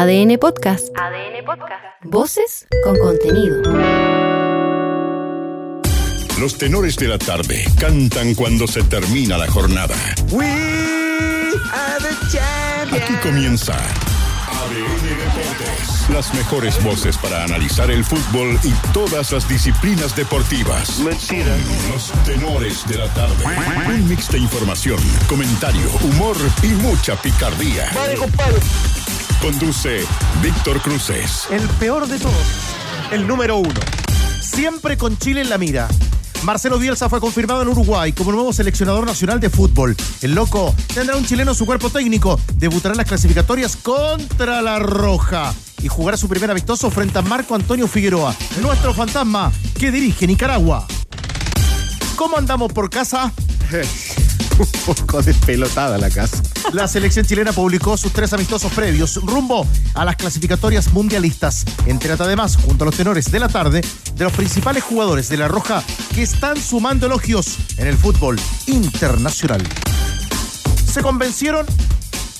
ADN Podcast. ADN Podcast. Voces con contenido. Los tenores de la tarde cantan cuando se termina la jornada. Aquí comienza ADN Deportes. Las mejores voces para analizar el fútbol y todas las disciplinas deportivas. Los tenores de la tarde. Un mix de información, comentario, humor y mucha picardía. Conduce Víctor Cruces. El peor de todos, el número uno. Siempre con Chile en la mira. Marcelo Bielsa fue confirmado en Uruguay como nuevo seleccionador nacional de fútbol. El loco tendrá un chileno en su cuerpo técnico. Debutará en las clasificatorias contra la Roja y jugará su primer amistoso frente a Marco Antonio Figueroa, nuestro fantasma que dirige Nicaragua. ¿Cómo andamos por casa? un poco despelotada la casa. La selección chilena publicó sus tres amistosos previos rumbo a las clasificatorias mundialistas. Entérate además, junto a los tenores de la tarde, de los principales jugadores de La Roja que están sumando elogios en el fútbol internacional. Se convencieron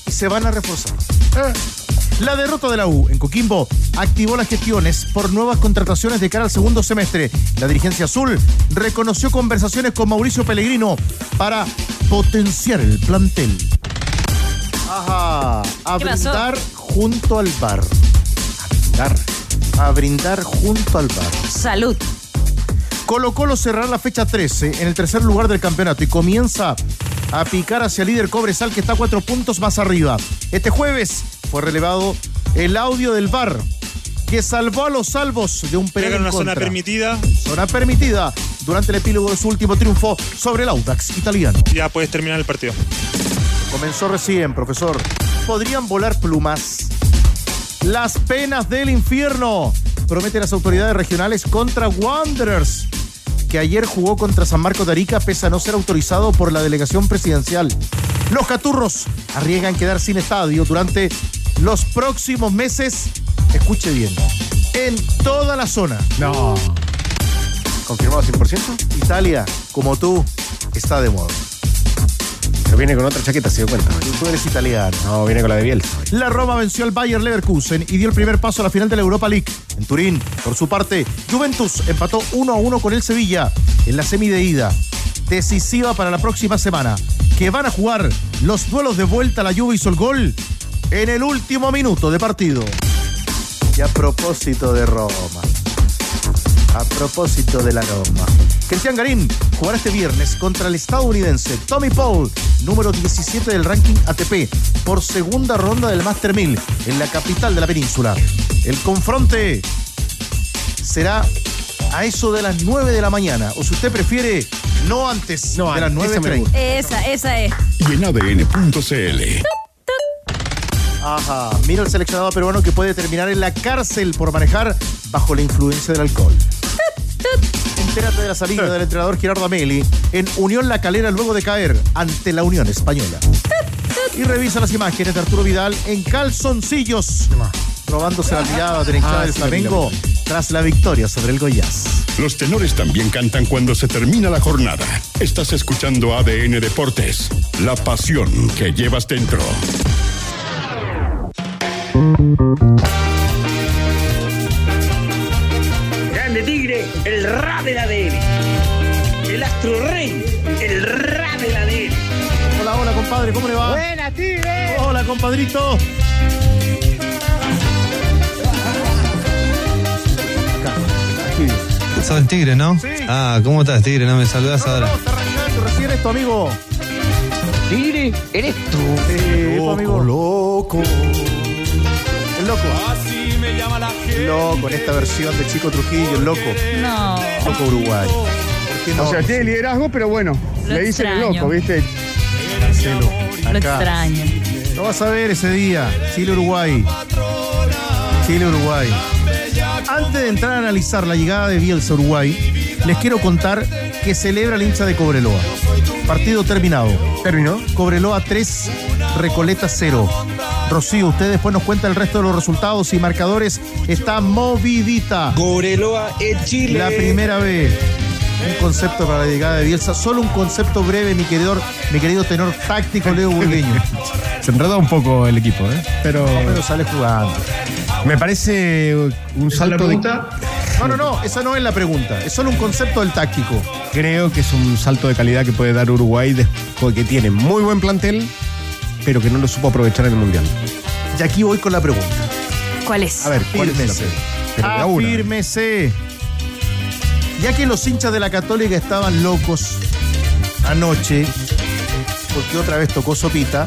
y se van a reforzar. Eh. La derrota de la U en Coquimbo activó las gestiones por nuevas contrataciones de cara al segundo semestre. La dirigencia azul reconoció conversaciones con Mauricio Pellegrino para potenciar el plantel. Ajá, a brindar junto al bar. A brindar. A brindar junto al bar. Salud. Colo Colo cerrará la fecha 13 en el tercer lugar del campeonato y comienza a picar hacia el líder Cobresal que está cuatro puntos más arriba. Este jueves fue relevado el audio del bar que salvó a los salvos de un penal en una contra. zona permitida. Zona permitida durante el epílogo de su último triunfo sobre el Audax italiano. Ya puedes terminar el partido. Comenzó recién, profesor. Podrían volar plumas. Las penas del infierno. Prometen las autoridades regionales contra Wanderers, que ayer jugó contra San Marcos de Arica pese a no ser autorizado por la delegación presidencial. Los caturros arriesgan quedar sin estadio durante los próximos meses. Escuche bien. En toda la zona. No. ¿Confirmado 100%? Italia, como tú, está de moda. Pero viene con otra chaqueta, se dio cuenta. Tú eres italiano. No, viene con la de Bielsa. La Roma venció al Bayer Leverkusen y dio el primer paso a la final de la Europa League. En Turín, por su parte, Juventus empató 1 a 1 con el Sevilla en la semi de ida. Decisiva para la próxima semana, que van a jugar los duelos de vuelta. La Juve hizo el gol en el último minuto de partido. Y a propósito de Roma, a propósito de la Roma, Cristian Garín jugará este viernes contra el estadounidense Tommy Paul, número 17 del ranking ATP, por segunda ronda del Master 1000 en la capital de la península. El confronte será a eso de las 9 de la mañana, o si usted prefiere, no antes No de las antes, ese me 9.30. gusta. Esa, esa es. Y en ADN.cl. Ajá, mira el seleccionado peruano que puede terminar en la cárcel por manejar bajo la influencia del alcohol. Entérate de la salida del entrenador Gerardo Ameli en Unión La Calera luego de caer ante la Unión Española. Y revisa las imágenes de Arturo Vidal en calzoncillos, robándose la tirada de la hinchada Ah, del sí, Flamengo tras la victoria sobre el Goiás. Los tenores también cantan cuando se termina la jornada. Estás escuchando ADN Deportes. La pasión que llevas dentro. Grande Tigre, el ra del ADN. El astro rey, el ra del ADN. Hola, hola, compadre, ¿cómo le va? Buena Tigre. Hola, compadrito. Sos el tigre, ¿no? Sí. Ah, ¿cómo estás, tigre? No me saludas No, ahora. no, está arrancando recién esto, amigo. Tigre, eres tú. Sí, pues, amigo. loco. Loco. Así me llama la gente. Loco, en esta versión de Chico Trujillo, el loco. No. Loco Uruguay. ¿Por qué no? O sea, tiene liderazgo, pero bueno, Lo le dicen el extraño. loco, ¿viste? Marcelo, Lo acá. extraño. Lo vas a ver ese día. Chile-Uruguay. Chile-Uruguay. Antes de entrar a analizar la llegada de Bielsa a Uruguay, les quiero contar que celebra el hincha de Cobreloa. Partido terminado. ¿Terminó? Cobreloa 3, Recoleta 0. Rocío, usted después nos cuenta el resto de los resultados y marcadores. Está movidita. Cobreloa en Chile. La primera vez. Un concepto para la llegada de Bielsa. Solo un concepto breve, mi querido, mi querido tenor táctico Leo Burgueño. Se enredó un poco el equipo, ¿eh? Pero, Pero sale jugando. me parece un salto de. No, no, no, esa no es la pregunta. Es solo un concepto del táctico. Creo que es un salto de calidad que puede dar Uruguay después que tiene muy buen plantel, pero que no lo supo aprovechar en el Mundial. Y aquí voy con la pregunta. ¿Cuál es? A ver, ¿cuál es la Fírmese. pregunta? Pero de a una. Afírmese. Ya que los hinchas de la Católica estaban locos anoche, porque otra vez tocó sopita,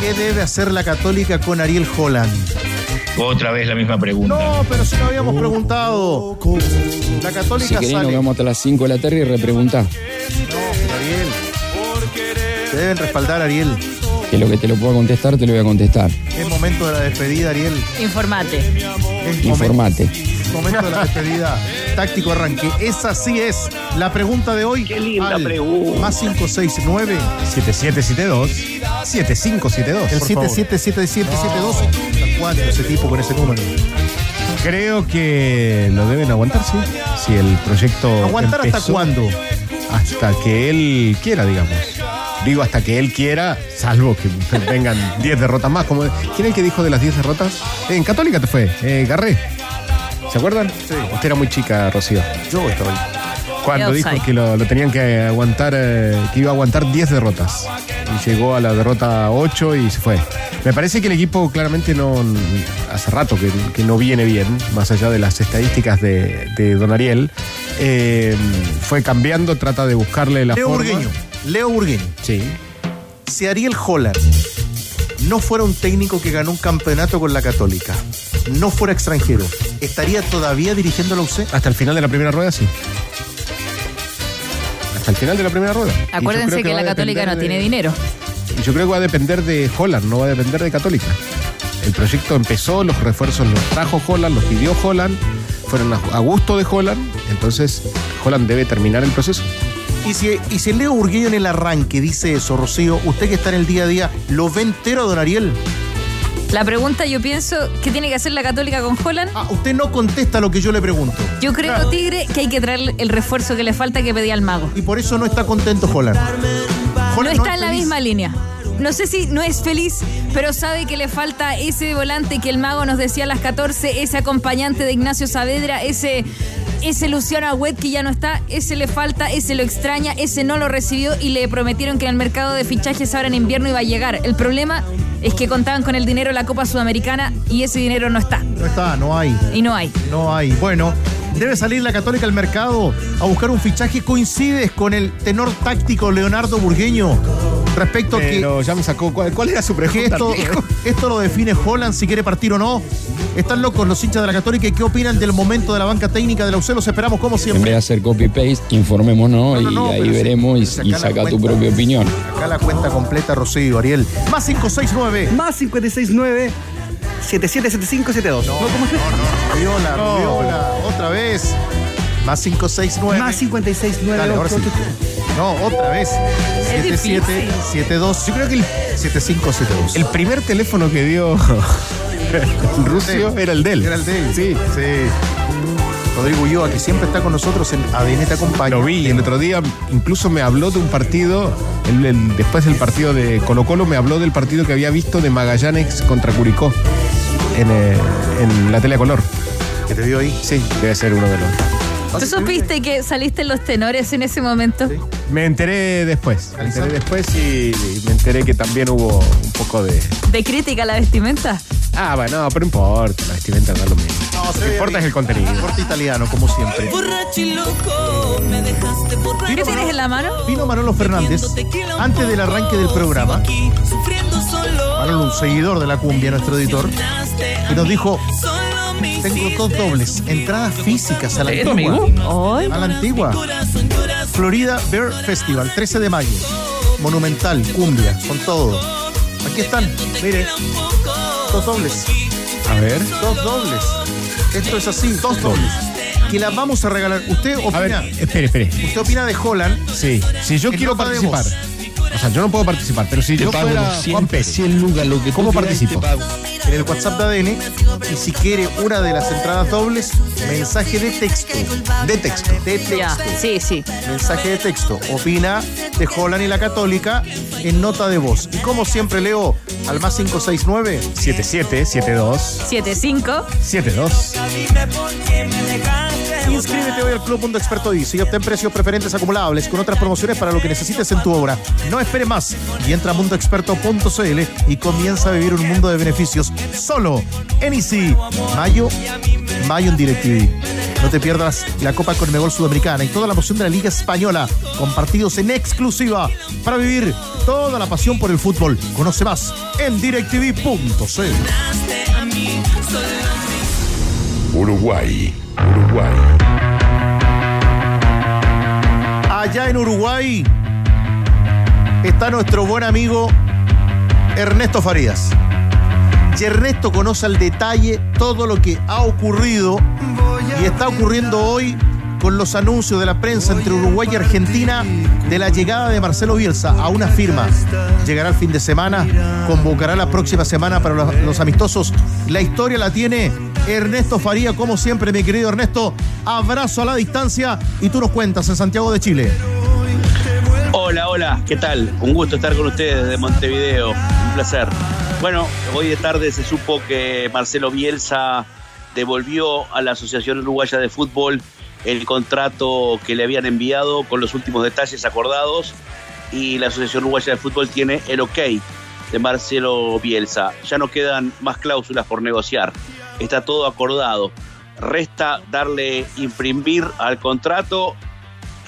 ¿qué debe hacer la Católica con Ariel Holland? Otra vez la misma pregunta. No, pero si lo habíamos preguntado. La Si Católica querés, nos sale. vamos hasta las 5 de la tarde y repreguntá. No, deben respaldar, Ariel. Que lo que te lo pueda contestar, te lo voy a contestar. Es momento de la despedida, Ariel. Informate. Es Informate. momento de la despedida. Táctico arranque. Esa sí es la pregunta de hoy. Qué linda Al pregunta. Más 569 7772 7572. El por favor. 777772. ¿Hasta cuándo ese tipo con ese número? Creo que lo deben aguantar, sí. Si el proyecto. ¿Aguantar hasta cuándo? Hasta que él quiera, digamos. Digo hasta que él quiera, salvo que vengan 10 derrotas más. Como, ¿Quién es el que dijo de las 10 derrotas? Eh, en Católica te fue, eh, Garré. ¿Se acuerdan? Sí. Usted era muy chica, Rocío. Yo estaba ahí. Cuando dijo que lo, lo tenían que aguantar, eh, que iba a aguantar 10 derrotas. Y llegó a la derrota 8 y se fue. Me parece que el equipo claramente no. Hace rato que, que no viene bien, más allá de las estadísticas de, de Don Ariel. Eh, fue cambiando, trata de buscarle la Leo forma. Burgueño. Leo Burgueño. Sí. Si Ariel Holland no fuera un técnico que ganó un campeonato con la Católica, no fuera extranjero, ¿estaría todavía dirigiendo la UC? Hasta el final de la primera rueda, sí. Hasta el final de la primera rueda. Acuérdense que, la Católica no tiene dinero. Y yo creo que va a depender de Holland, no va a depender de Católica. El proyecto empezó, los refuerzos los trajo Holland, los pidió Holland, fueron a, a gusto de Holland, entonces Holland debe terminar el proceso. Y si, y si Leo Burgueño en el arranque dice eso, Rocío, usted que está en el día a día, ¿lo ve entero a don Ariel? La pregunta yo pienso, ¿qué tiene que hacer la Católica con Holland? Ah, usted no contesta lo que yo le pregunto. Yo creo, Tigre, que hay que traer el refuerzo que le falta que pedía al mago. Y por eso no está contento Holland. No Holland está es en la feliz. misma línea. No sé si no es feliz, pero sabe que le falta ese volante que el mago nos decía a las 14, ese acompañante de Ignacio Saavedra, ese, ese Luciano Agüet que ya no está, ese le falta, ese lo extraña, ese no lo recibió y le prometieron que en el mercado de fichajes ahora en invierno iba a llegar. El problema es que contaban con el dinero de la Copa Sudamericana y ese dinero no está. No está, no hay. Y no hay. No hay. Bueno, debe salir la Católica al mercado a buscar un fichaje. ¿Coincides con el tenor táctico Leonardo Burgueño respecto a que, ya me sacó, ¿cuál, cuál era su pregunta? esto, lo define Holland si quiere partir o no? ¿Están locos los hinchas de la Católica y qué opinan del momento de la banca técnica de la UC? Los esperamos como En vez de siempre. hacer copy-paste, informémonos No, no, no, y ahí veremos y- saca tu propia opinión. Acá la cuenta completa, Rocío, Ariel. Más 569. Más 569 777572. No, ¿cómo es? Viola, viola. Otra vez. Más 569. Más 569 Dale, ahora sí. No, otra vez. Es difícil. 7772. Yo creo que el 7572. El primer teléfono que dio Rusio era el de él. Era el de él. Sí. Sí. Rodrigo Ulloa, que siempre está con nosotros en ADN Te Acompaña. Lo vi el otro día, incluso me habló de un partido, el- el- después del partido de Colo Colo, me habló del partido que había visto de Magallanes contra Curicó en, eh, en la tele a color. Que te vio ahí. Sí, debe ser uno de los. ¿Tú supiste que saliste en los tenores en ese momento? Sí. Me enteré después, me enteré después y, y me enteré que también hubo un poco de... ¿De crítica a la vestimenta? Ah, bueno, no, pero no importa, la vestimenta da lo mismo. No, lo que importa bien. es el contenido. Corte italiano, como siempre. ¿Qué tienes en la mano? Vino Manolo Fernández antes del arranque del programa. Manolo, un seguidor de la cumbia, nuestro editor, y nos dijo: Tengo dos dobles, entradas físicas a la antigua. A la antigua. Florida Bear Festival, 13 de mayo. Monumental, cumbia, con todo. Aquí están, mire. Dos dobles, A ver. dos dobles. Esto es así, dos dobles. Que las vamos a regalar. ¿Usted A ver, opina? espere, espere. ¿Usted opina de Holland? Sí, si yo quiero participar. Sea, yo no puedo participar, pero si Te yo pago fuera los 100, Juan Pérez, 100 lucas, lo que ¿cómo quieras, participo? te pago. En el WhatsApp de ADN. Y si quiere una de las entradas dobles, mensaje de texto. de texto. De texto. Ya, sí, sí. Mensaje de texto. Opina de Holland y la Católica en nota de voz. Y como siempre leo al más 569 77 72 7-5. 72. Inscríbete hoy al Club Mundo Experto Dice y obtén precios preferentes acumulables con otras promociones para lo que necesites en tu obra. No espere más y entra a mundoexperto.cl y comienza a vivir un mundo de beneficios solo en Easy. Mayo, mayo en DirecTV. No te pierdas la Copa Conmebol Sudamericana y toda la emoción de la Liga Española con partidos en exclusiva para vivir toda la pasión por el fútbol. Conoce más en directv.cl. Uruguay, Uruguay. Allá en Uruguay está nuestro buen amigo Ernesto Farías. Y Ernesto conoce al detalle todo lo que ha ocurrido y está ocurriendo hoy con los anuncios de la prensa entre Uruguay y Argentina de la llegada de Marcelo Bielsa a una firma. Llegará el fin de semana, convocará la próxima semana para los, los amistosos. La historia la tiene Ernesto Faría, como siempre, mi querido Ernesto. Abrazo a la distancia y tú nos cuentas en Santiago de Chile. Hola, hola, ¿qué tal? Un gusto estar con ustedes desde Montevideo, un placer. Bueno, hoy de tarde se supo que Marcelo Bielsa devolvió a la Asociación Uruguaya de Fútbol el contrato que le habían enviado con los últimos detalles acordados y la Asociación Uruguaya de Fútbol tiene el ok de Marcelo Bielsa. Ya no quedan más cláusulas por negociar, está todo acordado. Resta darle imprimir al contrato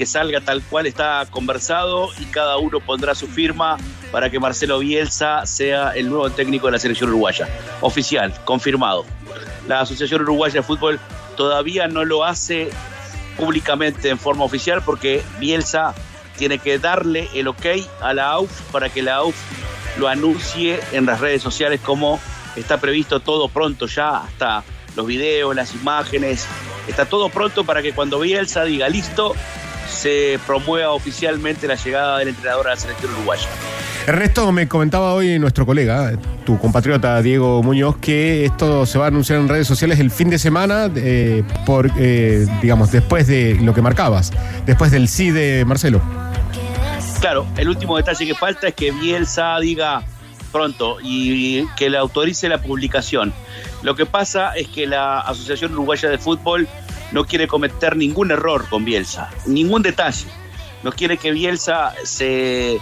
que salga tal cual está conversado y cada uno pondrá su firma para que Marcelo Bielsa sea el nuevo técnico de la selección uruguaya. Oficial, confirmado. La Asociación Uruguaya de Fútbol todavía no lo hace públicamente en forma oficial porque Bielsa tiene que darle el ok a la AUF para que la AUF lo anuncie en las redes sociales como está previsto todo pronto ya, hasta los videos, las imágenes, está todo pronto para que cuando Bielsa diga listo, se promueva oficialmente la llegada del entrenador a la selección uruguaya. Ernesto, me comentaba hoy nuestro colega, tu compatriota Diego Muñoz, que esto se va a anunciar en redes sociales el fin de semana, eh, por, eh, digamos, después de lo que marcabas, después del sí de Marcelo. Claro, el último detalle que falta es que Bielsa diga pronto y que le autorice la publicación. Lo que pasa es que la Asociación Uruguaya de Fútbol no quiere cometer ningún error con Bielsa, ningún detalle. No quiere que Bielsa se,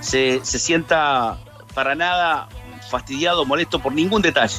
se, se sienta para nada fastidiado, molesto por ningún detalle.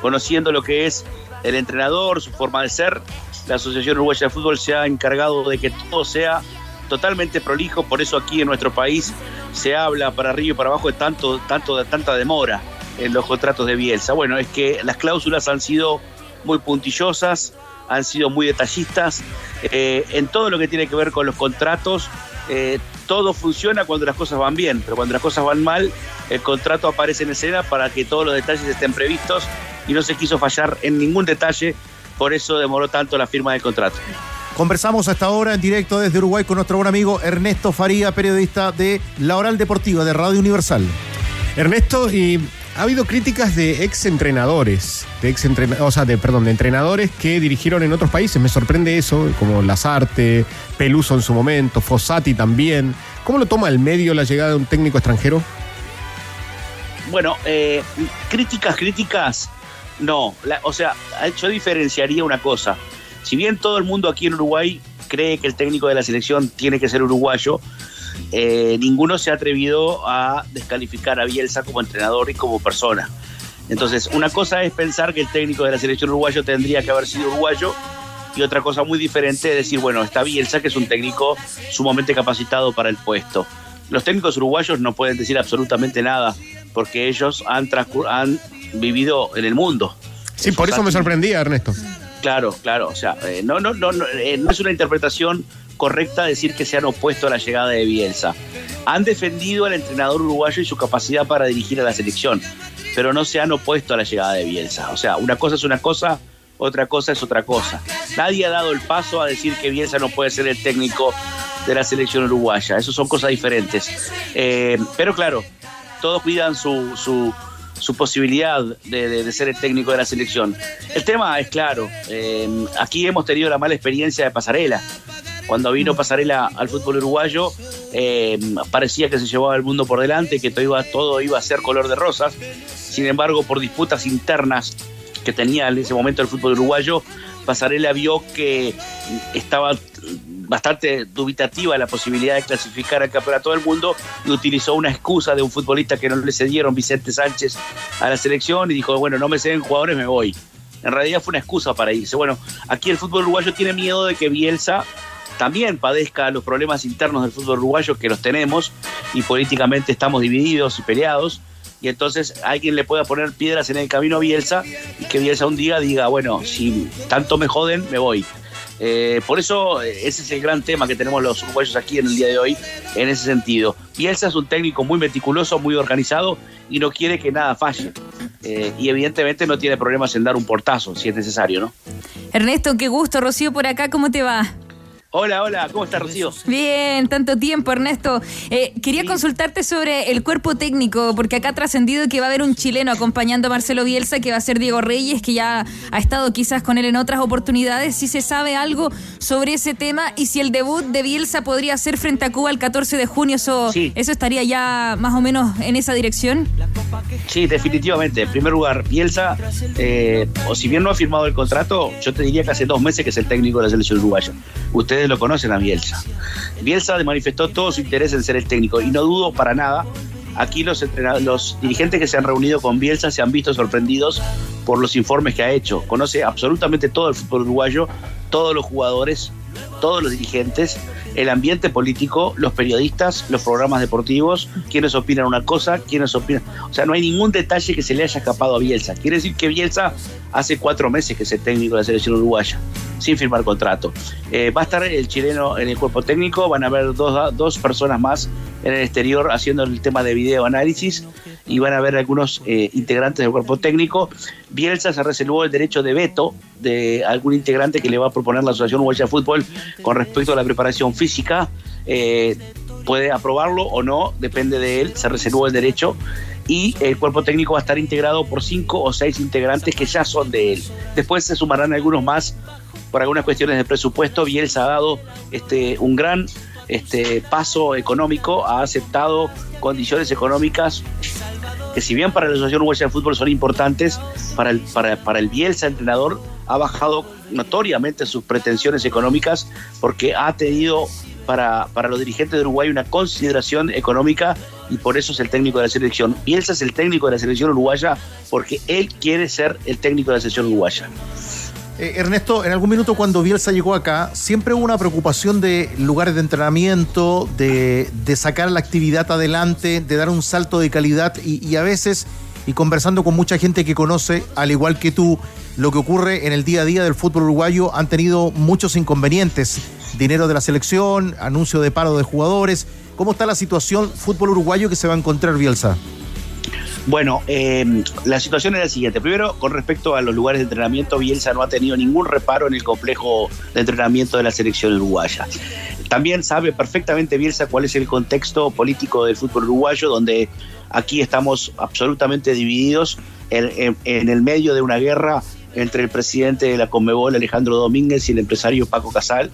Conociendo lo que es el entrenador, su forma de ser, la Asociación Uruguaya de Fútbol se ha encargado de que todo sea totalmente prolijo, por eso aquí en nuestro país se habla para arriba y para abajo de tanto, tanto, de tanta demora en los contratos de Bielsa. Bueno, es que las cláusulas han sido muy puntillosas, han sido muy detallistas. Eh, en todo lo que tiene que ver con los contratos, eh, todo funciona cuando las cosas van bien, pero cuando las cosas van mal, el contrato aparece en escena para que todos los detalles estén previstos y no se quiso fallar en ningún detalle, por eso demoró tanto la firma del contrato. Conversamos hasta ahora en directo desde Uruguay con nuestro buen amigo Ernesto Faría, periodista de La Oral Deportiva de Radio Universal. Ernesto, y ha habido críticas de ex entrenadores, de ex o sea, de, perdón, de entrenadores que dirigieron en otros países. Me sorprende eso, como Lazarte, Peluso en su momento, Fossati también. ¿Cómo lo toma el medio la llegada de un técnico extranjero? Bueno, eh, críticas, críticas, no. O sea, yo diferenciaría una cosa. Si bien todo el mundo aquí en Uruguay cree que el técnico de la selección tiene que ser uruguayo, eh, ninguno se ha atrevido a descalificar a Bielsa como entrenador y como persona. Entonces, una cosa es pensar que el técnico de la selección uruguayo tendría que haber sido uruguayo y otra cosa muy diferente es decir, bueno, está Bielsa, que es un técnico sumamente capacitado para el puesto. Los técnicos uruguayos no pueden decir absolutamente nada porque ellos han, han vivido en el mundo. Sí, por eso me sorprendía, Ernesto. Claro, claro. O sea, eh, no, no, no, no, eh, no es una interpretación correcta decir que se han opuesto a la llegada de Bielsa. Han defendido al entrenador uruguayo y su capacidad para dirigir a la selección, pero no se han opuesto a la llegada de Bielsa. O sea, una cosa es una cosa, otra cosa es otra cosa. Nadie ha dado el paso a decir que Bielsa no puede ser el técnico de la selección uruguaya. Eso son cosas diferentes. Eh, pero claro, todos cuidan su, su, posibilidad de, de, ser el técnico de la selección. El tema es claro, eh, aquí hemos tenido la mala experiencia de Pasarela. Cuando vino Pasarela al fútbol uruguayo, eh, parecía que se llevaba el mundo por delante, que todo iba, todo iba a ser color de rosas. Sin embargo, por disputas internas que tenía en ese momento el fútbol uruguayo, Pasarela vio que estaba bastante dubitativa la posibilidad de clasificar al campeonato del mundo y utilizó una excusa de un futbolista que no le cedieron Vicente Sánchez a la selección y dijo, bueno, no me ceden jugadores, me voy. En realidad fue una excusa para irse. Bueno, aquí el fútbol uruguayo tiene miedo de que Bielsa también padezca los problemas internos del fútbol uruguayo que los tenemos y políticamente estamos divididos y peleados y entonces alguien le pueda poner piedras en el camino a Bielsa y que Bielsa un día diga, bueno, si tanto me joden, me voy. Eh, por eso ese es el gran tema que tenemos los uruguayos aquí en el día de hoy, en ese sentido. Bielsa es un técnico muy meticuloso, muy organizado y no quiere que nada falle. Eh, y evidentemente no tiene problemas en dar un portazo si es necesario, ¿no? Ernesto, qué gusto, Rocío, por acá, ¿cómo te va? Hola, hola, ¿cómo estás, Rocío? Bien, tanto tiempo, Ernesto. Eh, quería sí. consultarte sobre el cuerpo técnico, porque acá ha trascendido que va a haber un chileno acompañando a Marcelo Bielsa, que va a ser Diego Reyes, que ya ha estado quizás con él en otras oportunidades. Si se sabe algo sobre ese tema y si el debut de Bielsa podría ser frente a Cuba el 14 de junio, eso, sí. eso estaría ya más o menos en esa dirección. Sí, definitivamente. En primer lugar, Bielsa, eh, o si bien no ha firmado el contrato, yo te diría que hace dos meses que es el técnico de la selección uruguaya. Ustedes lo conocen a Bielsa. Bielsa manifestó todo su interés en ser el técnico y no dudo para nada. Aquí los, los dirigentes que se han reunido con Bielsa se han visto sorprendidos por los informes que ha hecho. Conoce absolutamente todo el fútbol uruguayo, todos los jugadores, todos los dirigentes, el ambiente político, los periodistas, los programas deportivos, quienes opinan una cosa, quienes opinan. O sea, no hay ningún detalle que se le haya escapado a Bielsa. Quiere decir que Bielsa hace cuatro meses que es el técnico de la selección uruguaya, sin firmar contrato. Eh, va a estar el chileno en el cuerpo técnico, van a haber dos, dos personas más en el exterior haciendo el tema de video análisis y van a haber algunos eh, integrantes del cuerpo técnico. Bielsa se reservó el derecho de veto de algún integrante que le va a proponer la Asociación Uruguaya de Fútbol con respecto a la preparación física. Eh, puede aprobarlo o no, depende de él, se reservó el derecho y el cuerpo técnico va a estar integrado por cinco o seis integrantes que ya son de él. Después se sumarán algunos más por algunas cuestiones de presupuesto. Bielsa ha dado este, un gran este, paso económico, ha aceptado condiciones económicas que si bien para la Asociación Uruguaya de Fútbol son importantes, para el, para, para el Bielsa entrenador ha bajado notoriamente sus pretensiones económicas porque ha tenido para, para los dirigentes de Uruguay una consideración económica y por eso es el técnico de la selección. Bielsa es el técnico de la selección uruguaya porque él quiere ser el técnico de la selección uruguaya. Eh, Ernesto, en algún minuto cuando Bielsa llegó acá, siempre hubo una preocupación de lugares de entrenamiento, de, de sacar la actividad adelante, de dar un salto de calidad y, y, a veces, y conversando con mucha gente que conoce, al igual que tú, lo que ocurre en el día a día del fútbol uruguayo, han tenido muchos inconvenientes. Dinero de la selección, anuncio de paro de jugadores. ¿Cómo está la situación fútbol uruguayo que se va a encontrar Bielsa? Bueno, eh, la situación es la siguiente. Primero, con respecto a los lugares de entrenamiento, Bielsa no ha tenido ningún reparo en el complejo de entrenamiento de la selección uruguaya. También sabe perfectamente Bielsa cuál es el contexto político del fútbol uruguayo, donde aquí estamos absolutamente divididos en, en, en el medio de una guerra entre el presidente de la Conmebol, Alejandro Domínguez, y el empresario Paco Casal.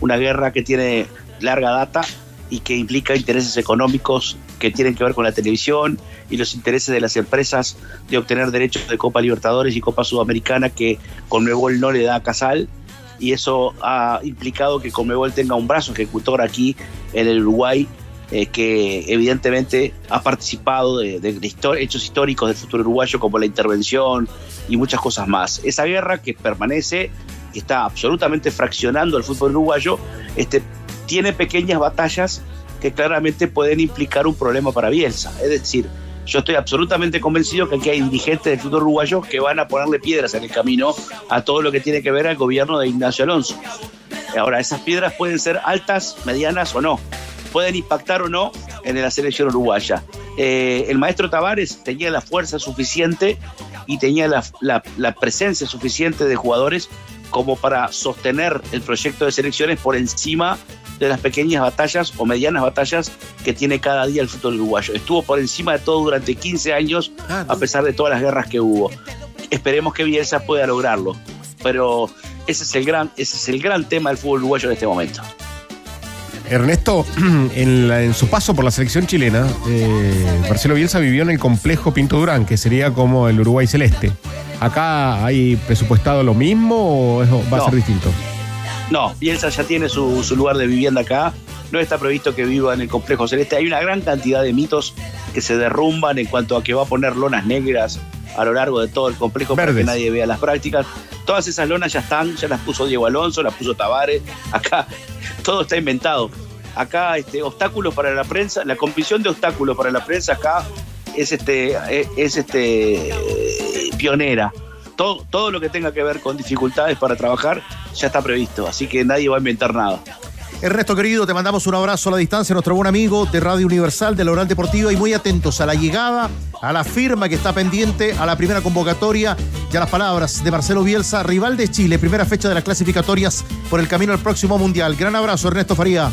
Una guerra que tiene larga data y que implica intereses económicos que tienen que ver con la televisión y los intereses de las empresas de obtener derechos de Copa Libertadores y Copa Sudamericana que Conmebol no le da a Casal y eso ha implicado que Conmebol tenga un brazo ejecutor aquí en el Uruguay eh, que evidentemente ha participado de, de, hechos históricos del futuro uruguayo como la intervención y muchas cosas más. Esa guerra que permanece, que está absolutamente fraccionando el fútbol uruguayo, este, tiene pequeñas batallas que claramente pueden implicar un problema para Bielsa. Es decir, yo estoy absolutamente convencido que aquí hay dirigentes del fútbol uruguayo que van a ponerle piedras en el camino a todo lo que tiene que ver al gobierno de Ignacio Alonso. Ahora, esas piedras pueden ser altas, medianas o no. Pueden impactar o no en la selección uruguaya. Eh, el maestro Tavares tenía la fuerza suficiente y tenía la, la, la presencia suficiente de jugadores como para sostener el proyecto de selecciones por encima de las pequeñas batallas o medianas batallas que tiene cada día el fútbol uruguayo. Estuvo por encima de todo durante 15 años, a pesar de todas las guerras que hubo. Esperemos que Bielsa pueda lograrlo, pero ese es el gran, ese es el gran tema del fútbol uruguayo en este momento. Ernesto, en, la- en su paso por la selección chilena, eh, Marcelo Bielsa vivió en el complejo Pinto Durán, que sería como el Uruguay Celeste. ¿Acá hay presupuestado lo mismo o eso va a ser distinto? No, Bielsa ya tiene su, su lugar de vivienda acá. No está previsto que viva en el complejo celeste. Hay una gran cantidad de mitos que se derrumban en cuanto a que va a poner lonas negras a lo largo de todo el complejo para Verdes. que nadie vea las prácticas. Todas esas lonas ya están, ya las puso Diego Alonso, las puso Tavares. Acá todo está inventado. Acá este, obstáculos para la prensa, la comisión de obstáculos para la prensa acá es este es, es, este eh, pionera. Todo, todo lo que tenga que ver con dificultades para trabajar ya está previsto, así que nadie va a inventar nada. Ernesto querido, te mandamos un abrazo a la distancia, nuestro buen amigo de Radio Universal, de la Oral Deportiva, y muy atentos a la llegada, a la firma que está pendiente, a la primera convocatoria y a las palabras de Marcelo Bielsa, rival de Chile, primera fecha de las clasificatorias por el camino al próximo Mundial. Gran abrazo, Ernesto Faría.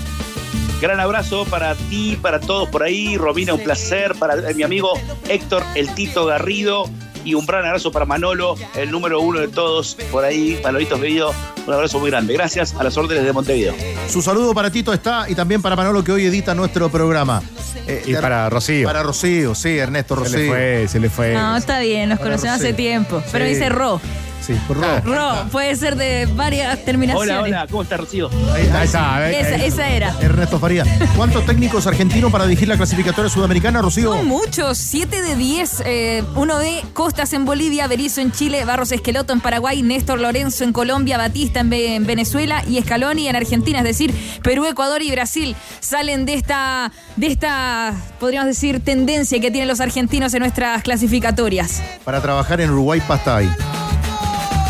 Gran abrazo para ti, para todos por ahí. Romina, un placer. Para mi amigo Héctor El Tito Garrido. Y un gran abrazo para Manolo, el número uno de todos por ahí. Manolitos Bellido, un abrazo muy grande. Gracias a las órdenes de Montevideo. Su saludo para Tito está y también para Manolo que hoy edita nuestro programa. Eh, Y de- para Rocío. Para Rocío, sí, Ernesto Se Rocío. le fue, se le fue. No, está bien, nos conocemos hace sí. tiempo. Pero Sí. dice Ro. Sí, por Ah. Ro. Ro, puede ser de varias terminaciones. Hola, hola, ¿cómo estás, Rocío? Ahí- ahí está, a ver, Esa, ahí- esa era. Ernesto Faría. ¿Cuántos técnicos argentinos para dirigir la clasificatoria sudamericana, Rocío? Son muchos, 7 de 10. eh, uno de Costas en Bolivia, Berizzo en Chile, Barros Esqueloto en Paraguay, Néstor Lorenzo en Colombia, Batista en, Ve- en Venezuela y Scaloni en Argentina. Es decir, Perú, Ecuador y Brasil salen de esta, de esta, podríamos decir, tendencia que tienen los argentinos en nuestras clasificatorias. Para trabajar en Uruguay, pasta hay.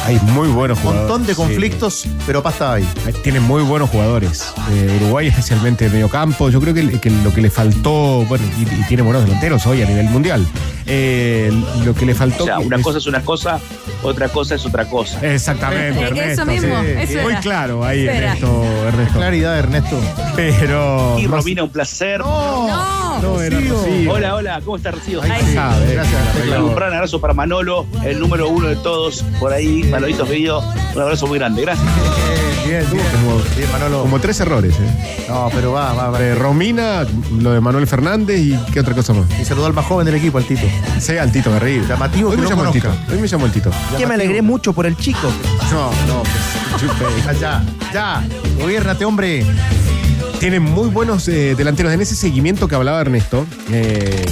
Hay muy buenos Un jugadores. montón de sí. conflictos, pero pasta. Hay- Tienen muy buenos jugadores. Eh, Uruguay, especialmente de medio campo. Yo creo que, que lo que le faltó, bueno, y, y tiene buenos delanteros hoy a nivel mundial. Eh, lo que le faltó. O sea, una es- cosa es una cosa, otra cosa es otra cosa. Exactamente, Eh, Ernesto. eso mismo, sí. eso Muy era. claro ahí. Ernesto. Ernesto. Claridad, Ernesto. Pero. Y Romina, un placer. No. No, era Rocío. Hola, hola, ¿cómo estás, Rocío? Ahí sí. Sabe, Gracias. Un gran abrazo para Manolo, el número uno de todos por ahí. Manolitos Bellido, un abrazo muy grande. Gracias. Bien, bien. Como, Bien, Manolo. como tres errores, ¿eh? No, pero va, va, va. Eh, Romina, lo de Manuel Fernández y qué otra cosa más. Y saludó al más joven del equipo, al Tito. Sea el Tito Garrido. Llamativo Hoy que me no llamo el Tito. conozca. Hoy me llamo el Tito. Que me alegré mucho por el chico. No, no, que se chupe. Ah, Ya, ya. Gobiernate, hombre. Tienen muy buenos eh, delanteros. En ese seguimiento que hablaba Ernesto, eh,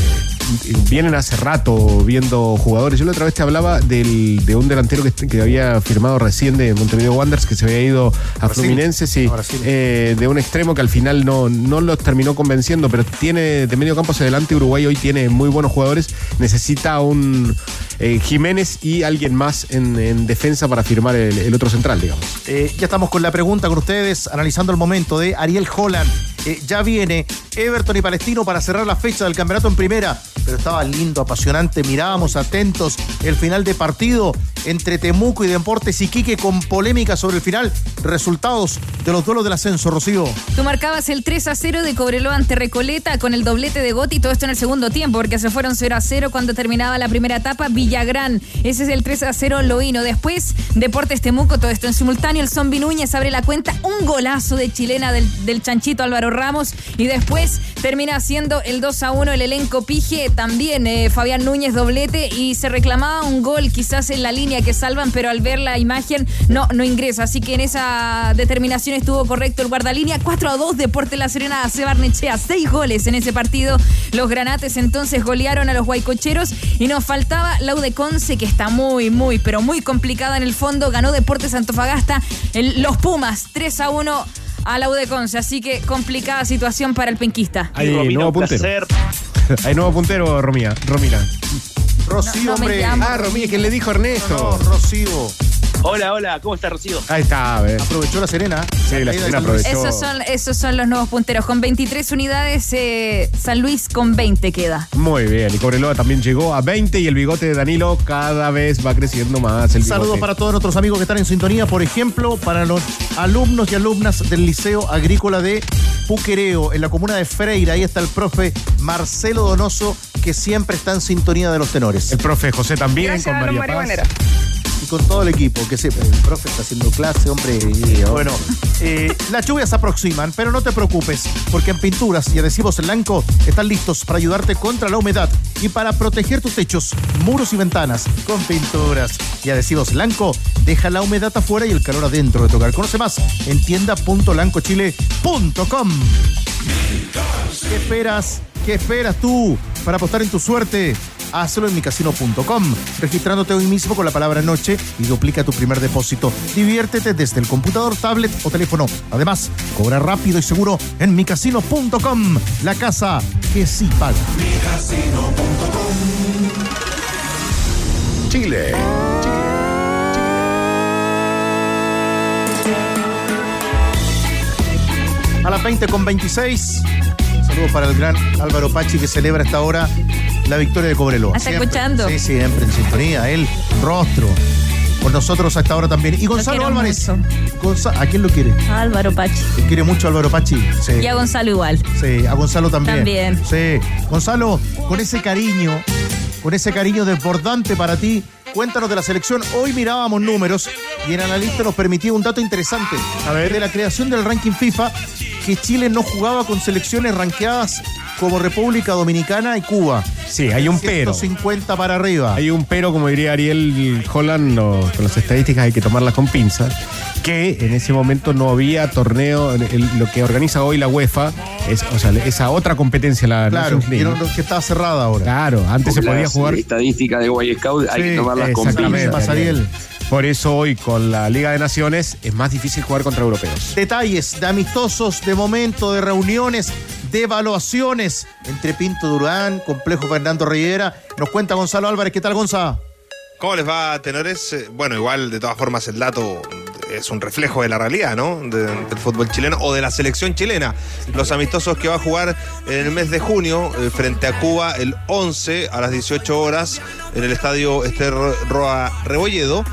vienen hace rato viendo jugadores. Yo la otra vez te hablaba del- de un delantero que, que había firmado recién de Montevideo Wanderers, que se había ido a Brasil. Fluminense, sí, A eh, de un extremo que al final no, no los terminó convenciendo, pero tiene de medio campo hacia adelante. Uruguay hoy tiene muy buenos jugadores. Necesita un eh, Jiménez y alguien más en, en defensa para firmar el, el otro central, digamos. Eh, ya estamos con la pregunta con ustedes, analizando el momento de Ariel Holland. Eh, ya viene Everton y Palestino para cerrar la fecha del campeonato en primera. Pero estaba lindo, apasionante. Mirábamos atentos el final de partido entre Temuco y Deportes Iquique con polémica sobre el final. Resultados de los duelos del ascenso, Rocío. Tú marcabas el 3 a 0 de Cobreloa ante Recoleta con el doblete de Gotti, todo esto en el segundo tiempo, porque se fueron 0 a 0 cuando terminaba la primera etapa. Villagrán, ese es el 3 a 0 Loíno. Después, Deportes Temuco, todo esto en simultáneo. El Zombi Núñez abre la cuenta, un golazo de chilena del, del chanchito Álvaro Ramos. Y después termina haciendo el 2 a 1 el elenco Pige, también eh, Fabián Núñez doblete. Y se reclamaba un gol quizás en la línea que salvan, pero al ver la imagen no, no ingresa. Así que en esa determinación estuvo correcto el guardalínea. 4 a 2 Deporte La Serena a Barnechea. Seis goles en ese partido. Los granates entonces golearon a los guaycocheros y nos faltaba Laude Conce, que está muy, muy, pero muy complicada en el fondo. Ganó Deportes Antofagasta. Los Pumas 3 a 1 a Laude Conce. Así que complicada situación para el penquista. Hay nuevo un puntero. Hay nuevo puntero, Romina. Romina. Rocío, No, no me hombre. llamo. Ah, Romina, ¿quién le dijo Ernesto? No, Rocío. Hola, hola, ¿cómo estás, Rocío? Ahí está, a ver. Aprovechó la Serena. Sí, la Serena aprovechó. Esos son, esos son los nuevos punteros. Con 23 unidades, eh, San Luis con 20 queda. Muy bien, y Cobreloa también llegó a 20 y el bigote de Danilo cada vez va creciendo más. El Saludos bigote. para todos nuestros amigos que están en sintonía, por ejemplo, para los alumnos y alumnas del Liceo Agrícola de Puquereo, en la comuna de Freira. Ahí está el profe Marcelo Donoso, que siempre está en sintonía de los tenores. El profe José también Gracias con María Paz. marihuaneros. Y con todo el equipo, que siempre. El profe está haciendo clase, hombre. Bueno, eh, las lluvias se aproximan, pero no te preocupes, porque en Pinturas y Adhesivos Blanco están listos para ayudarte contra la humedad y para proteger tus techos, muros y ventanas. Con Pinturas y Adhesivos Blanco, deja la humedad afuera y el calor adentro de tu hogar. Conoce más en tienda.lancochile.com. ¿Qué esperas? ¿Qué esperas tú para apostar en tu suerte? Hazlo en micasino.com, registrándote hoy mismo con la palabra noche y duplica tu primer depósito. Diviértete desde el computador, tablet o teléfono. Además, cobra rápido y seguro en micasino.com, la casa que sí paga. Chile. A las 20 con 26. Saludos para el gran Álvaro Pachi que celebra a esta hora la victoria de Cobreloa. ¿Está Siempre. escuchando? Sí, siempre en sintonía. Él, rostro. Con nosotros a esta hora también. Y Gonzalo Álvarez. Gonza- ¿A quién lo quiere? Álvaro Pachi. Quiere mucho Álvaro Pachi. Sí. Y a Gonzalo igual. Sí, a Gonzalo también. También. Sí. Gonzalo, con ese cariño, con ese cariño desbordante para ti, cuéntanos de la selección. Hoy mirábamos números y el analista nos permitía un dato interesante. A ver, de la creación del ranking FIFA, que Chile no jugaba con selecciones ranqueadas como República Dominicana y Cuba. Sí, hay un pero. 150 para arriba. Hay un pero, como diría Ariel Holland, no, con las estadísticas hay que tomarlas con pinzas, que en ese momento no había torneo, el- lo que organiza hoy la UEFA, es, o sea, esa otra competencia, la Claro, Nations League. vieron que estaba cerrada ahora. Claro, antes se podía jugar. estadísticas de Boy Scout hay Sí, que tomarlas con pinzas. Ariel. Por eso hoy con la Liga de Naciones es más difícil jugar contra europeos. Detalles de amistosos, de momento, de reuniones, de evaluaciones entre Pinto Durán, Complejo Fernando Rivera. Nos cuenta Gonzalo Álvarez. ¿Qué tal, Gonzalo? ¿Cómo les va, tenores? Eh, Bueno, igual, de todas formas, el dato es un reflejo de la realidad, ¿no? De- del fútbol chileno o de la selección chilena. Los amistosos que va a jugar en el mes de junio eh, frente a Cuba el 11 a las 18 horas en el estadio Ester Roa Rebolledo.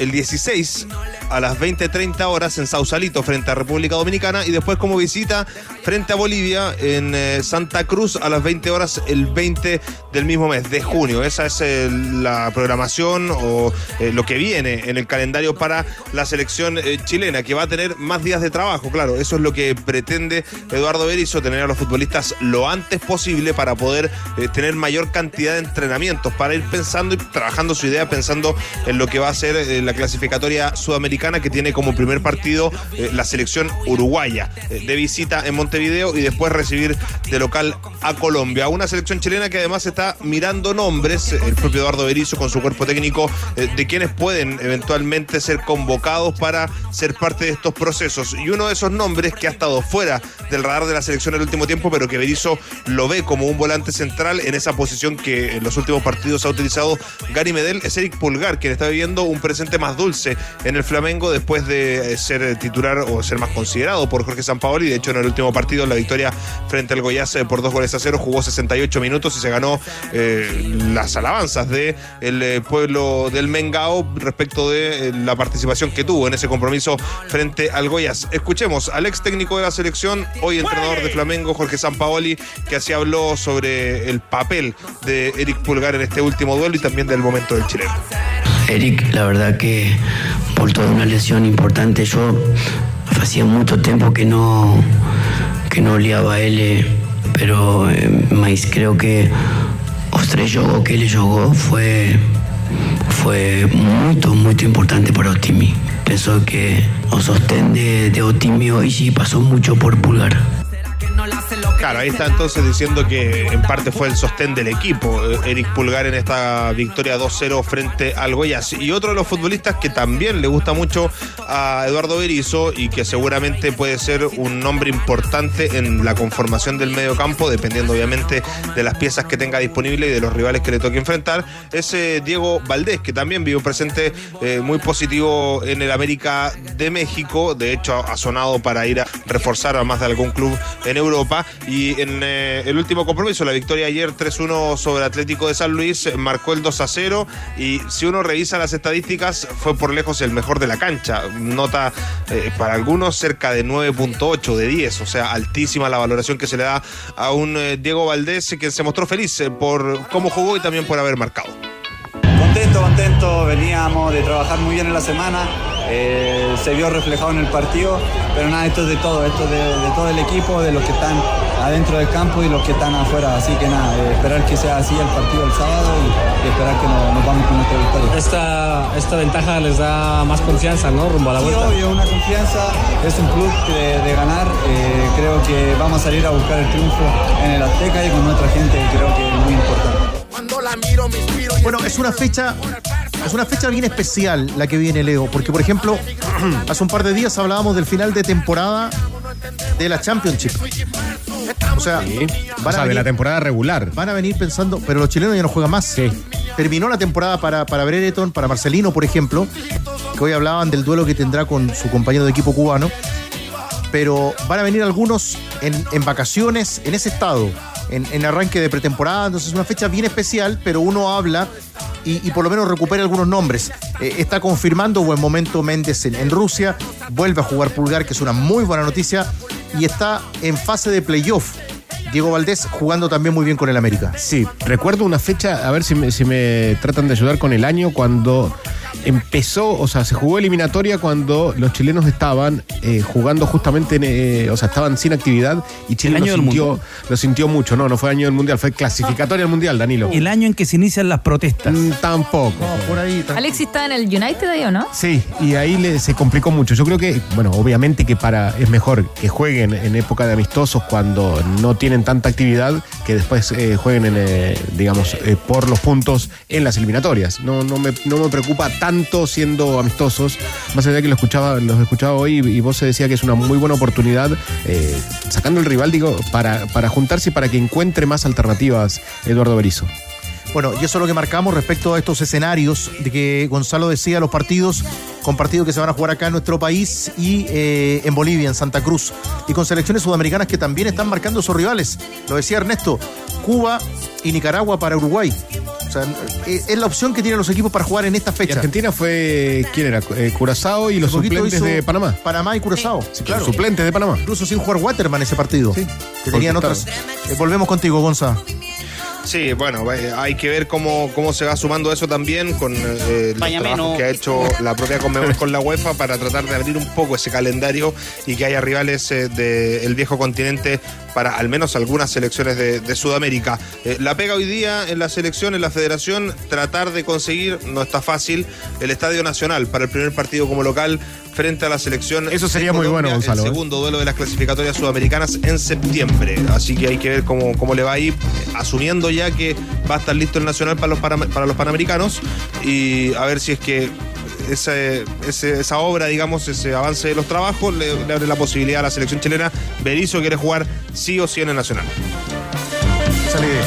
El 16 a las 20.30 horas en Sausalito frente a República Dominicana y después como visita frente a Bolivia en eh, Santa Cruz a las 20 horas el 20 del mismo mes de junio. Esa es eh, la programación o eh, lo que viene en el calendario para la selección chilena, que va a tener más días de trabajo, claro. Eso es lo que pretende Eduardo Berizzo, tener a los futbolistas lo antes posible para poder tener mayor cantidad de entrenamientos, para ir pensando y trabajando su idea, pensando en lo que va a ser eh, la clasificatoria sudamericana que tiene como primer partido eh, la selección uruguaya eh, de visita en Montevideo y después recibir de local a Colombia. Una selección chilena que además está mirando nombres, eh, el propio Eduardo Berizzo con su cuerpo técnico, de quienes pueden eventualmente ser convocados para ser parte de estos procesos. Y uno de esos nombres que ha estado fuera del radar de la selección el último tiempo, pero que Berizzo lo ve como un volante central en esa posición que en los últimos partidos ha utilizado Gary Medel, es Eric Pulgar, quien está viviendo un presente más dulce en el Flamengo después de eh, ser titular o ser más considerado por Jorge Sampaoli. De hecho, en el último partido, la victoria frente al Goiás eh, por dos goles a cero, jugó 68 minutos y se ganó eh, las alabanzas de el eh, pueblo del Mengao respecto de la participación que tuvo en ese compromiso frente al Goiás. Escuchemos al ex técnico de la selección, hoy entrenador de Flamengo, Jorge Sampaoli, que así habló sobre el papel de Eric Pulgar en este último duelo y también del momento del chileno. Eric, la verdad que por toda una lesión importante, yo hacía mucho tiempo que no que no liaba a él, pero eh, mas creo que os tres jogos que ele jogou foi foi muito muito importante para o time. Penso que o sostén de, de o time hoje passou muito por Pulgar. no la hace lo que Claro, ahí está entonces diciendo que en parte fue el sostén del equipo, eh, Eric Pulgar en esta victoria 2-0 frente al Goiás. Y otro de los futbolistas que también le gusta mucho a Eduardo Berizzo y que seguramente puede ser un nombre importante en la conformación del medio campo, dependiendo obviamente de las piezas que tenga disponible y de los rivales que le toque enfrentar, es eh, Diego Valdés, que también vive un presente eh, muy positivo en el América de México. De hecho, ha sonado para ir a reforzar a más de algún club en Europa. Y en eh, el último compromiso, la victoria ayer 3-1 sobre Atlético de San Luis, marcó el 2-0. Y si uno revisa las estadísticas, fue por lejos el mejor de la cancha. Nota eh, para algunos cerca de 9.8 de 10, o sea, altísima la valoración que se le da a un eh, Diego Valdés que se mostró feliz por cómo jugó y también por haber marcado. Contento, contento, veníamos de trabajar muy bien en la semana, eh, se vio reflejado en el partido, pero nada, esto es de todo, esto es de, de todo el equipo, de los que están adentro del campo y los que están afuera, así que nada, eh, esperar que sea así el partido el sábado y, y esperar que nos, nos vamos con nuestra victoria. Esta, esta ventaja les da más confianza, ¿no? Rumbo a la Sí, vuelta. obvio, una confianza, es un club de, de ganar, eh, creo que vamos a salir a buscar el triunfo en el Azteca y con nuestra gente creo que es muy importante. Bueno, es una fecha, es una fecha bien especial la que viene Leo, porque por ejemplo, hace un par de días hablábamos del final de temporada de la Championship. O sea, O van, sea, a de la temporada regular. van a venir pensando, pero los chilenos ya no juegan más. Terminó la temporada para, para Brereton, para Marcelino, por ejemplo, que hoy hablaban del duelo que tendrá con su compañero de equipo cubano. Pero van a venir algunos en, en vacaciones, en ese estado, en, arranque de pretemporada. Entonces es una fecha bien especial, pero uno habla y, por lo menos recupera algunos nombres. Eh, está confirmando buen momento Méndez en, Rusia, vuelve a jugar Pulgar, que es una muy buena noticia, y está en fase de playoff. Diego Valdés jugando también muy bien con el América. Sí, recuerdo una fecha, a ver si me tratan de ayudar con el año, cuando empezó, o sea, se jugó eliminatoria cuando los chilenos estaban eh, jugando justamente, en, eh, o sea, estaban sin actividad y Chile El lo año sintió, lo sintió mucho. No, no fue año del Mundial, fue clasificatoria al Mundial, Danilo. El año en que se inician las protestas. Mm, Tampoco. por ahí. Alexis está en el United ahí, ¿o no? Sí, y ahí le- se complicó mucho. Yo creo que, bueno, obviamente que para es mejor que jueguen en época de amistosos cuando no tienen tanta actividad que después eh, jueguen, en, eh, digamos, eh, por los puntos en las eliminatorias. No, no, me, no me preocupa tanto siendo amistosos, más allá de que lo escuchaba, los escuchaba hoy y vos se decía que es una muy buena oportunidad, eh, sacando el rival, digo, para, para juntarse y para que encuentre más alternativas Eduardo Berizzo. Bueno, y eso es lo que marcamos respecto a estos escenarios de que Gonzalo decía, los partidos con partidos que se van a jugar acá en nuestro país y eh, en Bolivia, en Santa Cruz, y con selecciones sudamericanas que también están marcando sus rivales. Lo decía Ernesto, Cuba y Nicaragua para Uruguay. O sea, eh, es la opción que tienen los equipos para jugar en esta Y fecha. Argentina fue, ¿quién era? Eh, Curazao y los suplentes de Panamá. Panamá y Curazao. Sí, Los suplentes de Panamá. Incluso sin jugar Waterman ese partido. Sí. Que tenían otras. Eh, volvemos contigo, Gonza. Sí, bueno, eh, hay que ver cómo, cómo se va sumando eso también con eh, los Vaya trabajos que ha hecho la propia Conmebol con la UEFA para tratar de abrir un poco ese calendario y que haya rivales eh, del viejo continente para al menos algunas selecciones de, de Sudamérica. Eh, la pega hoy día en la selección, en la federación, tratar de conseguir, no está fácil, el Estadio Nacional para el primer partido como local frente a la selección. Eso sería muy bueno, Gonzalo, El ¿eh? segundo duelo de las clasificatorias sudamericanas en septiembre. Así que hay que ver cómo, cómo le va a ir, asumiendo ya que va a estar listo el Nacional para los, para, para los Panamericanos y a ver si es que ese- ese- esa obra, digamos, ese avance de los trabajos le, le abre la posibilidad a la selección chilena. Berizzo quiere jugar sí o sí en el Nacional. Esa es la idea.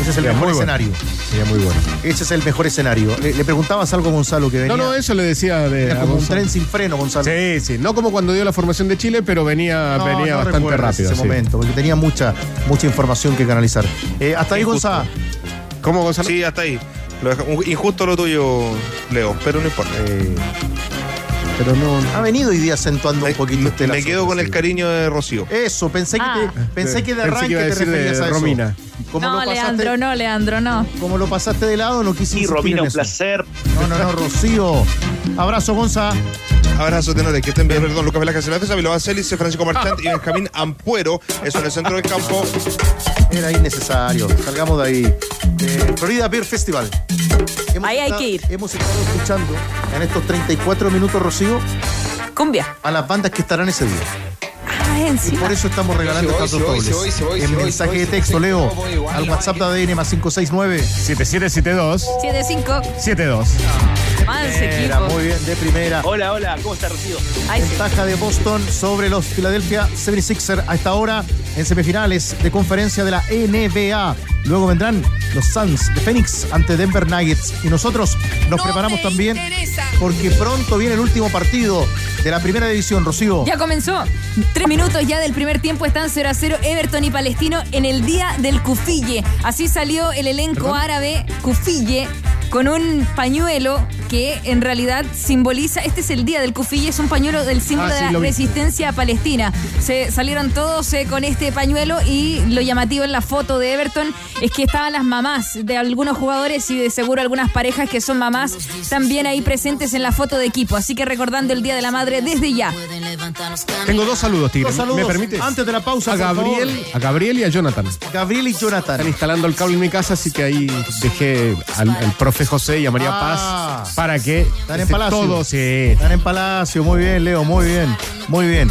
Ese es el Sería mejor muy bueno. escenario. Sería muy bueno. Ese es el mejor escenario. Le, le preguntabas algo a Gonzalo que venía. No, no, eso le decía de. Era como un tren sin freno, Gonzalo. Sí, sí. No como cuando dio la formación de Chile, pero venía, No, venía no bastante rápido. ese sí. momento, porque tenía mucha, mucha información que canalizar. Eh, hasta ahí. Gonzalo. ¿Cómo, Gonzalo? Sí, hasta ahí. Lo deja- un- injusto lo tuyo, Leo, pero no importa. Eh, Pero no. ha venido hoy día acentuando un poquito este Me quedo con el cariño de Rocío. Eso, pensé que, Ah. te, pensé que de Pensé que arranque te de referías a eso. Romina. Como No, lo pasaste, Leandro, no, Leandro, no. Como lo pasaste de lado, no quise Sí, Romina, un eso. placer. No, no, no, Rocío. Abrazo, Gonza. Abrazo, tenores. Que estén bien. Perdón, Lucas Velázquez defensa, Bilbao Celis, Francisco Marchant y Benjamín Ampuero. Eso en el centro del campo. Era innecesario. Salgamos de ahí. Eh, Florida Beer Festival. Hemos Ahí hay estado- que ir. Hemos estado escuchando en estos 34 minutos, Rocío, Cumbia. a las bandas que estarán ese día. Encima. Por eso estamos regalando sí dobles. En mensaje de texto, Leo, al igual, WhatsApp de. ADN más 569. 7772 7-5. 72. Más Era equipo. muy bien, de primera. Hola, hola, ¿cómo está Rocío? Ventaja de Boston sobre los Philadelphia 76ers a esta hora en semifinales de conferencia de la NBA. Luego vendrán los Suns de Phoenix ante Denver Nuggets. Y nosotros nos preparamos también porque pronto viene el último partido de la primera división, Rocío. Ya comenzó. Tres minutos ya del primer tiempo están 0 a 0 Everton y Palestino en el día del Cufille. Así salió el elenco árabe Cufille con un pañuelo que en realidad simboliza, este es el día del Cufille, es un pañuelo del símbolo Ah, sí, de la resistencia palestina. Se salieron todos eh, con este pañuelo y lo llamativo en la foto de Everton es que estaban las mamás de algunos jugadores y de seguro algunas parejas que son mamás también ahí presentes en la foto de equipo. Así que recordando el Día de la Madre desde ya. Tengo dos saludos, Tigre. Dos saludos ¿Me permites? antes de la pausa, a. Gabriel, a Gabriel y a Jonathan. Gabriel y Jonathan. Están instalando el cable en mi casa, así que ahí dejé al, al profe José y a María Ah. Paz para que Están en esté Palacio. todo sí. Están en Palacio, muy bien, Leo, muy bien, muy bien.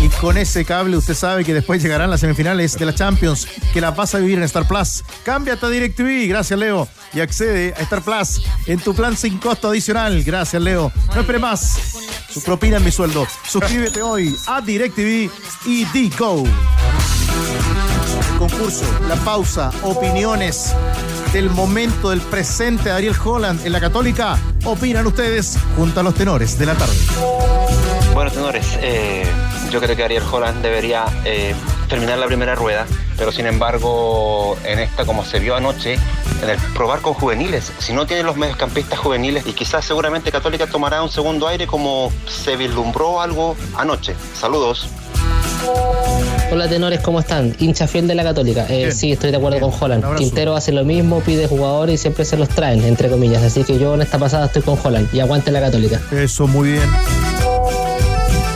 Y con ese cable usted sabe que después llegarán las semifinales de la Champions, que las vas a vivir en Star Plus. Cámbiate a DirecTV, gracias Leo, y accede a Star Plus en tu plan sin costo adicional. Gracias Leo. No espere más. Su propina en mi sueldo. Suscríbete hoy a DirecTV y Digo. El concurso, la pausa, opiniones del momento, del presente de Ariel Holland en la Católica. Opinan ustedes junto a los tenores de la tarde. Bueno, tenores, eh, yo creo que Ariel Holland debería eh, terminar la primera rueda, pero sin embargo, en esta, como se vio anoche, en el probar con juveniles, si no tiene los mediocampistas juveniles, y quizás seguramente Católica tomará un segundo aire como se vislumbró algo anoche. Saludos. Hola tenores, ¿cómo están? Hincha fiel de la Católica. Eh, sí, estoy de acuerdo con Holland. Quintero hace lo mismo, pide jugadores y siempre se los traen, entre comillas. Así que yo en esta pasada estoy con Holland. Y aguante la Católica. Eso, muy bien.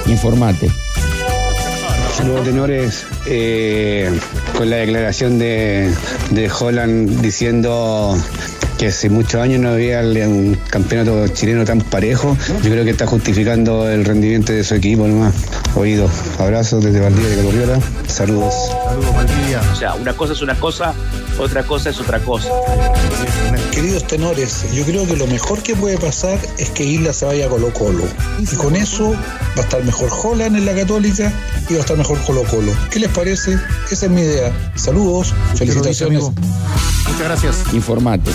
Informate. Saludos tenores, eh, con la declaración de, de Holland diciendo que hace muchos años no había un campeonato chileno tan parejo, yo creo que está justificando el rendimiento de su equipo nomás. Oído, abrazos desde Valdivia de Calorriola, saludos. Saludos, Valdivia. O sea, una cosa es una cosa, otra cosa es otra cosa. Queridos tenores, yo creo que lo mejor que puede pasar es que Isla se vaya a Colo Colo. Y con eso va a estar mejor Holland en la Católica y va a estar mejor Colo Colo. ¿Qué les parece? Esa es mi idea. Saludos, felicitaciones. Muchas gracias. Informate.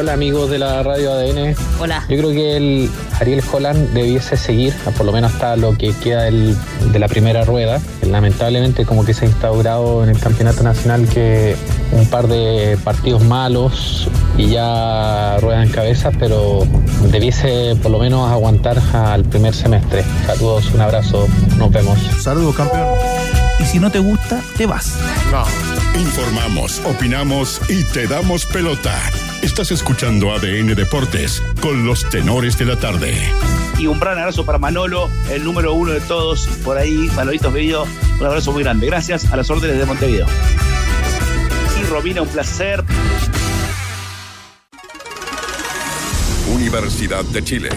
Hola amigos de la radio ADN. Hola. Yo creo que el Ariel Holland debiese seguir, por lo menos hasta lo que queda de la primera rueda. Lamentablemente como que se ha instaurado en el campeonato nacional que un par de partidos malos y ya ruedan cabezas, pero debiese por lo menos aguantar al primer semestre. Saludos, un abrazo, nos vemos. Saludos, campeón. Y si no te gusta, te vas. Informamos, opinamos y te damos pelota. Estás escuchando ADN Deportes con los tenores de la tarde. Y un gran abrazo para Manolo, el número uno de todos. Por ahí, Manolitos Bello, un abrazo muy grande. Gracias a las órdenes de Montevideo. Y Romina, un placer. Universidad de Chile.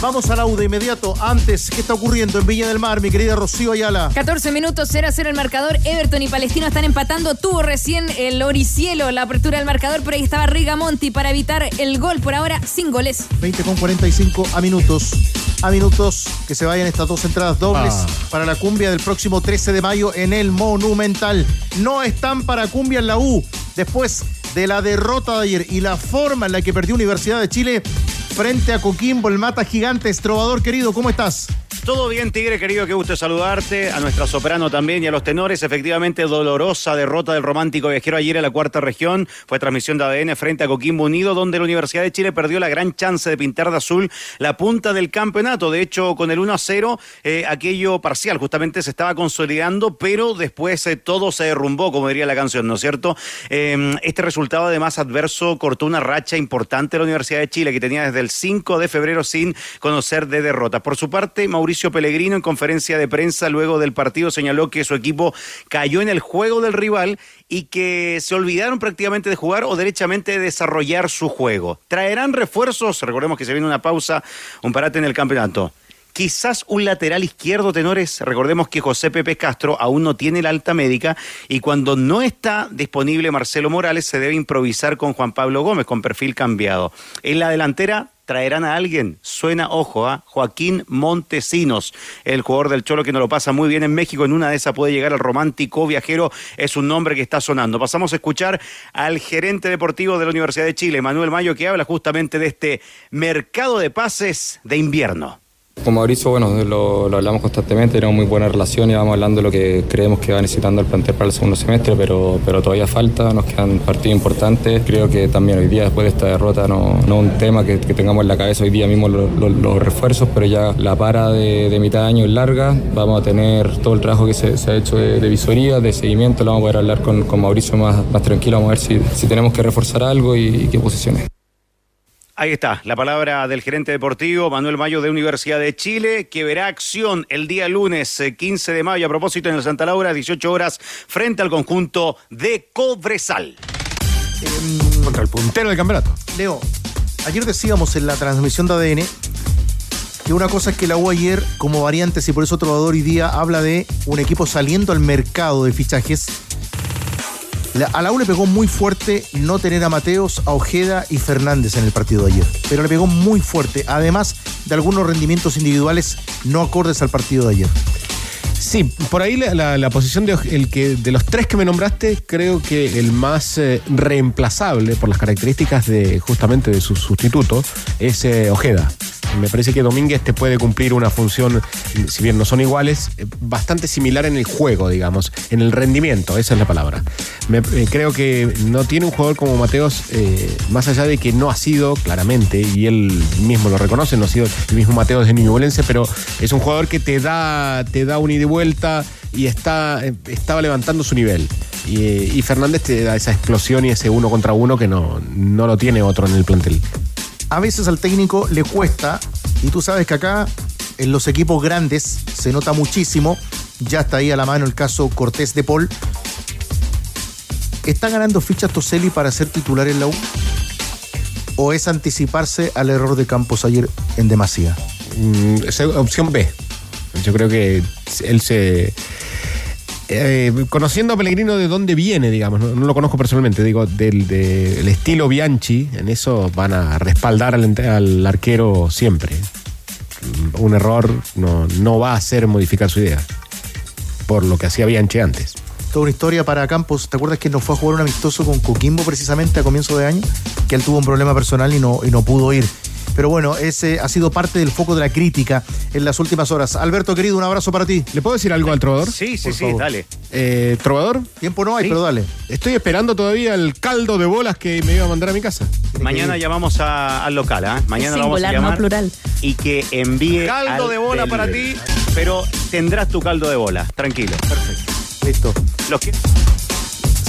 Vamos al audio inmediato. Antes, ¿qué está ocurriendo en Viña del Mar, mi querida Rocío Ayala? 14 minutos, 0 a 0 el marcador. Everton y Palestino están empatando. Tuvo recién el Oricielo la apertura del marcador, pero ahí estaba Rigamonti para evitar el gol. Por ahora, sin goles. 20 con 45 a minutos. A minutos que se vayan estas dos entradas dobles Ah. para la cumbia del próximo 13 de mayo en el Monumental. No están para cumbia en la U. Después de la derrota de ayer y la forma en la que perdió Universidad de Chile frente a Coquimbo, el mata gigantes. Trovador querido, ¿cómo estás? Todo bien, Tigre, querido, qué gusto saludarte. A nuestra soprano también y a los tenores. Efectivamente, dolorosa derrota del romántico viajero ayer en la cuarta región. Fue transmisión de ADN frente a Coquimbo Unido, donde la Universidad de Chile perdió la gran chance de pintar de azul la punta del campeonato. De hecho, con el 1 a 0, eh, aquello parcial justamente se estaba consolidando, pero después eh, todo se derrumbó, como diría la canción, ¿no es cierto? Eh, este resultado, además, adverso, cortó una racha importante de la Universidad de Chile, que tenía desde el 5 de febrero sin conocer de derrota. Por su parte, Mauricio Pellegrino, en conferencia de prensa luego del partido, señaló que su equipo cayó en el juego del rival y que se olvidaron prácticamente de jugar o derechamente de desarrollar su juego. ¿Traerán refuerzos? Recordemos que se viene una pausa, un parate en el campeonato. Quizás un lateral izquierdo, tenores. Recordemos que José Pepe Castro aún no tiene la alta médica y cuando no está disponible Marcelo Morales se debe improvisar con Juan Pablo Gómez con perfil cambiado. En la delantera traerán a alguien. Suena, ojo, a Joaquín Montesinos, el jugador del Cholo que nos lo pasa muy bien en México. En una de esas puede llegar al romántico viajero. Es un nombre que está sonando. Pasamos a escuchar al gerente deportivo de la Universidad de Chile, Manuel Mayo, que habla justamente de este mercado de pases de invierno. Con Mauricio, bueno, lo, hablamos constantemente, tenemos muy buena relación y vamos hablando de lo que creemos que va necesitando el plantel para el segundo semestre, pero, pero todavía falta, nos quedan partidos importantes. Creo que también hoy día, después de esta derrota, no es un tema que, tengamos en la cabeza hoy día mismo los, refuerzos, pero ya la para de, de, mitad de año es larga. Vamos a tener todo el trabajo que se, ha hecho de, de, visoría, de seguimiento, lo vamos a poder hablar con, con Mauricio más, más tranquilo, vamos a ver si, si tenemos que reforzar algo y qué posiciones. Ahí está, la palabra del gerente deportivo Manuel Mayo de Universidad de Chile, que verá acción el día lunes 15 de mayo, a propósito en el Santa Laura, 18 horas, frente al conjunto de Cobresal. Eh, Contra el puntero del campeonato. Leo, ayer decíamos en la transmisión de ADN que una cosa es que la U ayer, como variantes, y por eso Trovador hoy día habla de un equipo saliendo al mercado de fichajes a la U le pegó muy fuerte no tener a Mateos, a Ojeda y Fernández en el partido de ayer. Pero le pegó muy fuerte, además de algunos rendimientos individuales no acordes al partido de ayer. Sí, por ahí la, posición de, el que, de los tres que me nombraste, creo que el más eh, reemplazable por las características de justamente de su sustituto es eh, Ojeda. Me parece que Domínguez te puede cumplir una función, si bien no son iguales, bastante similar en el juego, digamos, en el rendimiento, esa es la palabra. Eh, creo que no tiene un jugador como Mateos, eh, más allá de que no ha sido, claramente, y él mismo lo reconoce, no ha sido el mismo Mateos de Ñublense, pero es un jugador que te da, te da un ida y vuelta y está, estaba levantando su nivel. Y, y, Fernández te da esa explosión y ese uno contra uno que no, no lo tiene otro en el plantel a veces al técnico le cuesta, y tú sabes que acá en los equipos grandes se nota muchísimo, ya está ahí a la mano el caso Cortés de Paul. ¿Está ganando fichas Toselli para ser titular en la U? ¿O es anticiparse al error de Campos ayer en demasía? Mm, es opción B. Yo creo que él se. Eh, conociendo a Pellegrino de dónde viene, digamos, no, lo conozco personalmente, digo, del de, estilo Bianchi, en eso van a respaldar al, al, arquero siempre. Un error no, no va a hacer modificar su idea, por lo que hacía Bianchi antes. Toda una historia para Campos. ¿Te acuerdas que nos fue a jugar un amistoso con Coquimbo precisamente a comienzo de año? Que él tuvo un problema personal y no, y no pudo ir. Pero bueno, ese ha sido parte del foco de la crítica en las últimas horas. Alberto, querido, un abrazo para ti. ¿Le puedo decir algo al trovador? Sí, sí, Por sí, favor. dale. Eh, ¿Trovador? Tiempo no hay, sí. pero dale. Estoy esperando todavía el caldo de bolas que me iba a mandar a mi casa. Mañana llamamos a, al local, ¿eh? Mañana lo vamos a llamar. No plural. Y que envíe. Caldo al de bola del- para ti. Pero tendrás tu caldo de bola, tranquilo. Perfecto. Listo. Los que.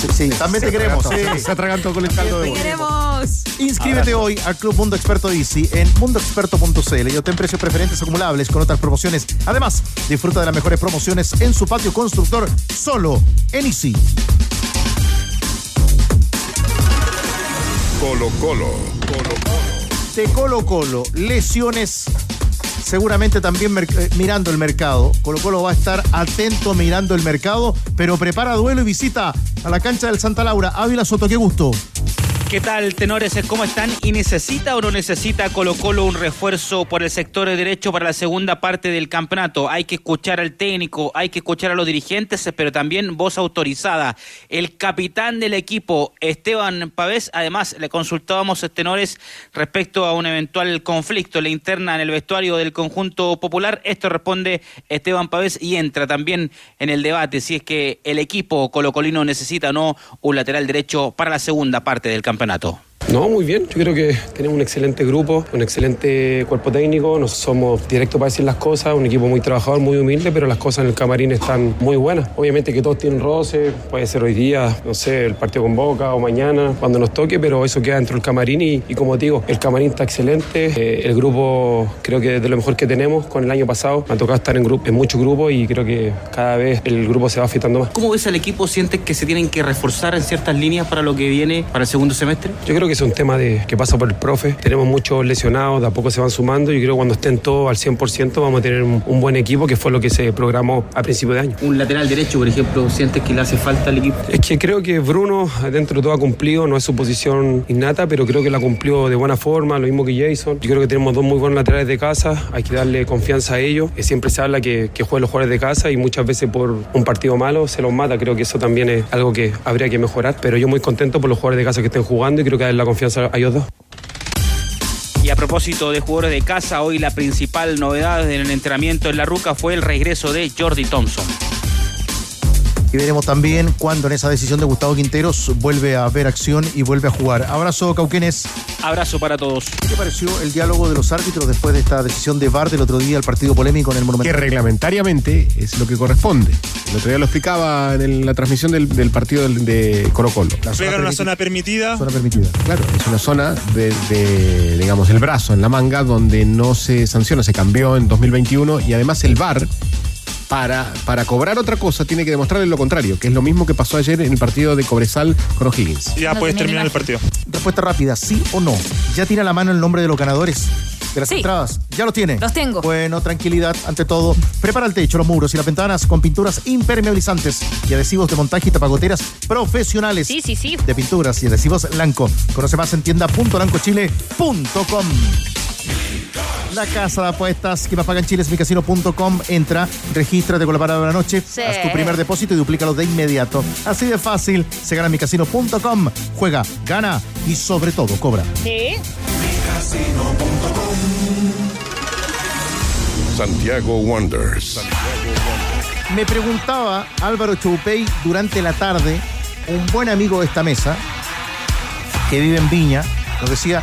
Sí, también te queremos. Sí. Se atragantó con el caldo de Te queremos. Inscríbete hoy al Club Mundo Experto Easy en mundoexperto.cl y obtén precios preferentes acumulables con otras promociones. Además, disfruta de las mejores promociones en su patio constructor solo en Easy. Colo Colo. Colo De Colo Colo, lesiones. Seguramente también eh, mirando el mercado. Colo Colo va a estar atento mirando el mercado, pero prepara duelo y visita a la cancha del Santa Laura. Ávila Soto, qué gusto. ¿Qué tal, tenores? ¿Cómo están? ¿Y necesita o no necesita Colo Colo un refuerzo por el sector de derecho para la segunda parte del campeonato? Hay que escuchar al técnico, hay que escuchar a los dirigentes, pero también voz autorizada. El capitán del equipo, Esteban Pavés, además le consultábamos, tenores, respecto a un eventual conflicto la interna en el vestuario del conjunto popular. Esto responde Esteban Pavés y entra también en el debate si es que el equipo colocolino necesita o no un lateral derecho para la segunda parte del campeonato campeonato. No, muy bien. Yo creo que tenemos un excelente grupo, un excelente cuerpo técnico. Nos somos directos para decir las cosas, un equipo muy trabajador, muy humilde, pero las cosas en el camarín están muy buenas. Obviamente que todos tienen roce, puede ser hoy día, no sé, el partido con Boca o mañana, cuando nos toque, pero eso queda dentro del camarín y, y como te digo, el camarín está excelente. Eh, el grupo creo que es de lo mejor que tenemos con el año pasado. Me ha tocado estar en, grupo, en muchos grupos y creo que cada vez el grupo se va afectando más. ¿Cómo ves al equipo? ¿Sientes que se tienen que reforzar en ciertas líneas para lo que viene para el segundo semestre? Yo creo que es un tema de, que pasa por el profe. Tenemos muchos lesionados, de a poco se van sumando. Yo creo que cuando estén todos al 100% vamos a tener un, un buen equipo, que fue lo que se programó a principio de año. Un lateral derecho, por ejemplo, ¿sientes que le hace falta al equipo? Es que creo que Bruno, dentro de todo, ha cumplido, no es su posición innata, pero creo que la cumplió de buena forma, lo mismo que Jason. Yo creo que tenemos dos muy buenos laterales de casa, hay que darle confianza a ellos. Eh, Siempre se habla que, que jueguen los jugadores de casa y muchas veces por un partido malo se los mata. Creo que eso también es algo que habría que mejorar, pero yo muy contento por los jugadores de casa que estén jugando y creo que darle la confianza a dos. Y a propósito de jugadores de casa, hoy la principal novedad en el entrenamiento en la Ruca fue el regreso de Jordi Thompson. Y veremos también cuando en esa decisión de Gustavo Quinteros vuelve a ver acción y vuelve a jugar. Abrazo, Cauquenes. Abrazo para todos. ¿Qué te pareció el diálogo de los árbitros después de esta decisión de VAR del otro día, el partido polémico en el Que Monumental? reglamentariamente es lo que corresponde. El otro día lo explicaba en el- la transmisión del, del partido del- de Colo Colo. Juega en una zona permitida. Zona permitida. Claro, es una zona de, de, digamos, el brazo en la manga donde no se sanciona, se cambió en 2021 y además el VAR para, para cobrar otra cosa tiene que demostrarle lo contrario, que es lo mismo que pasó ayer en el partido de Cobresal con O'Higgins. Ya puedes terminar el partido. Respuesta rápida, sí o no. ¿Ya tiene a la mano el nombre de los ganadores? De las Sí. entradas. ¿Ya lo tiene? Los tengo. Bueno, tranquilidad ante todo. Prepara el techo, los muros y las ventanas con pinturas impermeabilizantes y adhesivos de montaje y tapagoteras profesionales. Sí, sí, sí. De pinturas y adhesivos Blanco. Conoce más en tienda.lancochile.com. La casa de apuestas que más paga en Chile es micasino.com. Entra, regístrate con la palabra de la noche, Sí. haz tu primer depósito y duplícalo de inmediato. Así de fácil, se gana en micasino.com. Juega, gana y sobre todo cobra. Sí. Santiago Wonders. Me preguntaba Álvaro Choupey durante la tarde, un buen amigo de esta mesa, que vive en Viña, nos decía,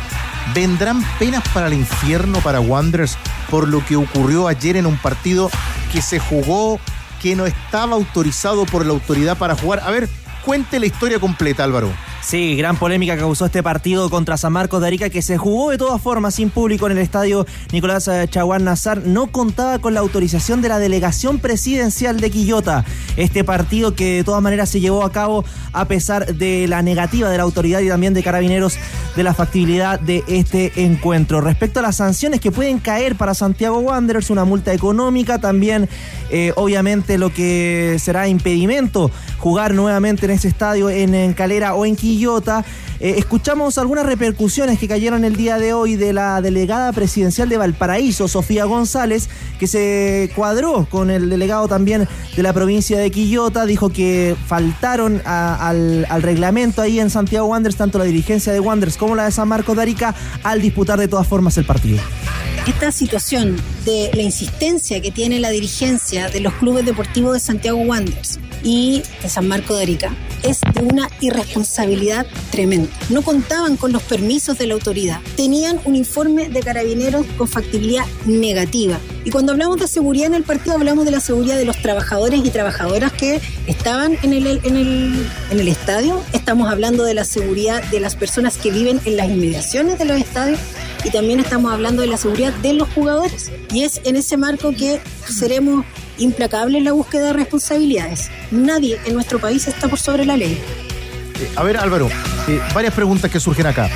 ¿vendrán penas para el infierno para Wanderers por lo que ocurrió ayer en un partido que se jugó, que no estaba autorizado por la autoridad para jugar? A ver, cuente la historia completa, Álvaro. Sí, gran polémica que causó este partido contra San Marcos de Arica que se jugó de todas formas sin público en el estadio Nicolás eh, Chaguán Nazar. No contaba con la autorización de la delegación presidencial de Quillota. Este partido que de todas maneras se llevó a cabo a pesar de la negativa de la autoridad y también de carabineros de la factibilidad de este encuentro. Respecto a las sanciones que pueden caer para Santiago Wanderers, una multa económica, también eh, obviamente lo que será impedimento jugar nuevamente en ese estadio en, en Calera o en Quillota. Quillota eh, escuchamos algunas repercusiones que cayeron el día de hoy de la delegada presidencial de Valparaíso, Sofía González, que se cuadró con el delegado también de la provincia de Quillota, dijo que faltaron al, al reglamento ahí en Santiago Wanderers, tanto la dirigencia de Wanderers como la de San Marcos de Arica, al disputar de todas formas el partido. Esta situación de la insistencia que tiene la dirigencia de los clubes deportivos de Santiago Wanderers y de San Marco de Arica es de una irresponsabilidad tremenda. No contaban con los permisos de la autoridad, tenían un informe de carabineros con factibilidad negativa. Y cuando hablamos de seguridad en el partido, hablamos de la seguridad de los trabajadores y trabajadoras que estaban en el, en el, estadio, estamos hablando de la seguridad de las personas que viven en las inmediaciones de los estadios y también estamos hablando de la seguridad de los jugadores. Y es en ese marco que seremos implacables en la búsqueda de responsabilidades. Nadie en nuestro país está por sobre la ley. Eh, a ver, Álvaro, eh, varias preguntas que surgen acá.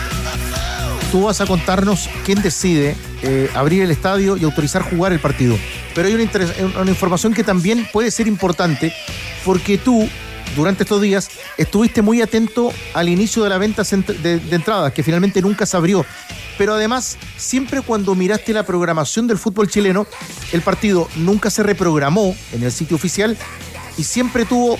Tú vas a contarnos quién decide eh, abrir el estadio y autorizar jugar el partido. Pero hay una, información que también puede ser importante porque tú, durante estos días, estuviste muy atento al inicio de la venta de, de entradas, que finalmente nunca se abrió. Pero además, siempre cuando miraste la programación del fútbol chileno, el partido nunca se reprogramó en el sitio oficial y siempre tuvo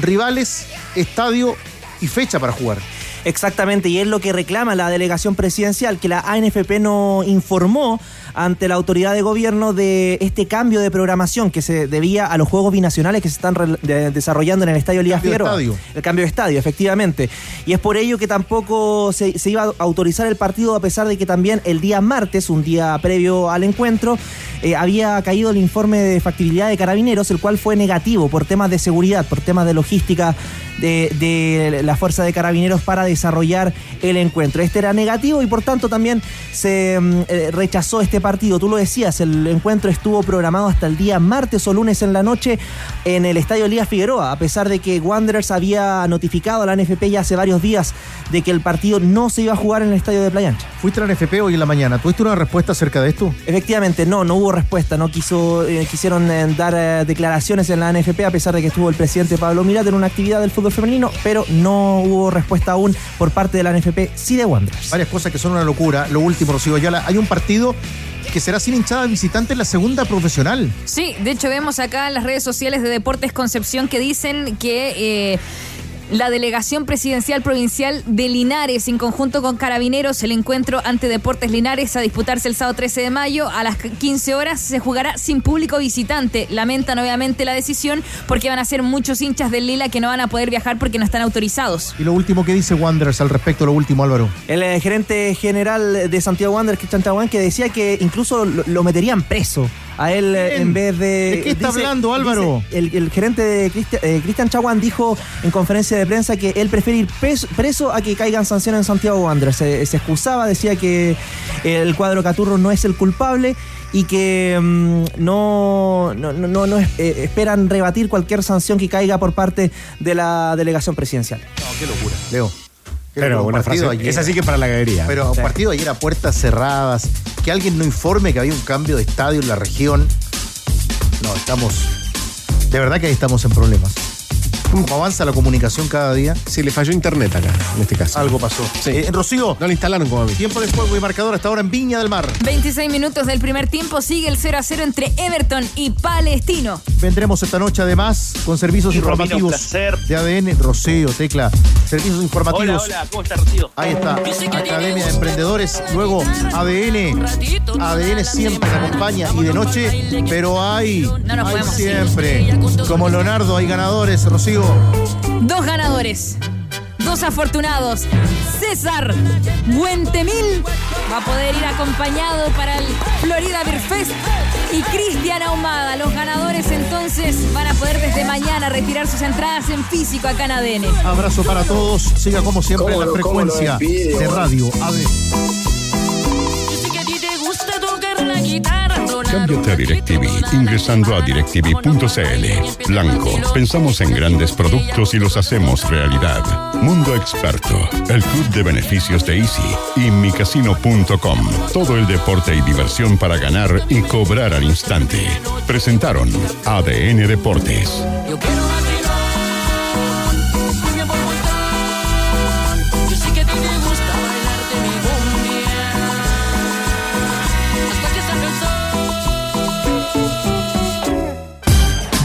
rivales, estadio y fecha para jugar. Exactamente, y es lo que reclama la delegación presidencial, que la ANFP no informó ante la autoridad de gobierno de este cambio de programación que se debía a los juegos binacionales que se están de- desarrollando en el Estadio Elías Cambio de Figueroa. estadio. El cambio de estadio, efectivamente. Y es por ello que tampoco se, se iba a autorizar el partido, a pesar de que también el día martes, un día previo al encuentro, eh, había caído el informe de factibilidad de carabineros, el cual fue negativo por temas de seguridad, por temas de logística de, de la Fuerza de Carabineros para desarrollar el encuentro. Este era negativo y por tanto también se mm, eh, rechazó este partido. Tú lo decías, el encuentro estuvo programado hasta el día martes o lunes en la noche en el estadio Elías Figueroa, a pesar de que Wanderers había notificado a la NFP ya hace varios días de que el partido no se iba a jugar en el estadio de Playa Ancha. ¿Fuiste a la NFP hoy en la mañana? ¿Tuviste una respuesta acerca de esto? Efectivamente, no, no hubo respuesta. No quiso, eh, quisieron eh, dar eh, declaraciones en la NFP a pesar de que estuvo el presidente Pablo Mirat en una actividad del fútbol femenino, pero no hubo respuesta aún por parte de la NFP, sí de Wanderers. Varias cosas que son una locura. Lo último, Rocío Ayala, hay un partido que será sin hinchada visitante en la segunda profesional. Sí, de hecho vemos acá en las redes sociales de Deportes Concepción que dicen que... eh, la delegación presidencial provincial de Linares, en conjunto con Carabineros, el encuentro ante Deportes Linares a disputarse el sábado 13 de mayo a las 15 horas se jugará sin público visitante. Lamentan obviamente la decisión porque van a ser muchos hinchas del Lila que no van a poder viajar porque no están autorizados. Y lo último que dice Wanderers al respecto, lo último, Álvaro. El eh, gerente general de Santiago Wanderers, Cristian Chaguán, que decía que incluso lo, lo meterían preso a él eh, en vez de... ¿De qué está hablando, Álvaro? dice- el, el gerente de Cristian eh, Cristian Chaguán dijo en conferencia de prensa que él prefiere ir preso a que caigan sanciones en Santiago Wanderers. Se, se excusaba, decía que el cuadro Caturro no es el culpable y que mm, no, no, no, no- eh, esperan rebatir cualquier sanción que caiga por parte de la delegación presidencial. No, qué locura. Leo. Pero locura. una Un partido frase- ayer. esa sí que para la galería. Pero un Sí. partido ayer a puertas cerradas, que alguien no informe que había un cambio de estadio en la región. No, estamos. De verdad que ahí estamos en problemas. ¿Cómo avanza la comunicación cada día? Sí, le falló internet acá, en este caso. Algo pasó. Sí. Eh, Rocío. No lo instalaron como a mí. Tiempo de juego y marcador hasta ahora en Viña del Mar. 26 minutos del primer tiempo sigue el 0 a 0 entre Everton y Palestino. Vendremos esta noche además con servicios un informativos placer. de ADN. Rocío, Tecla. Servicios informativos. Hola, hola, ¿cómo está Rocío? Ahí está, Academia de Emprendedores, luego ADN, ADN siempre te acompaña y de noche, pero hay, No nos hay siempre, como Leonardo, hay ganadores, Rocío. Dos ganadores, dos afortunados. César Buentemil va a poder ir acompañado para el Florida Beer Fest y Cristian Ahumada. Los ganadores entonces van a poder desde mañana retirar sus entradas en físico acá en ADN. Abrazo para todos, siga como siempre ¿Cómo la lo- frecuencia de radio ADN. Yo sé que a ti te gusta tocar la guitarra, Cámbiate a DirecTV ingresando a directv.cl. Blanco, pensamos en grandes productos y los hacemos realidad. Mundo Experto, el club de beneficios de Easy y micasino.com. Todo el deporte y diversión para ganar y cobrar al instante. Presentaron ADN Deportes. Yo quiero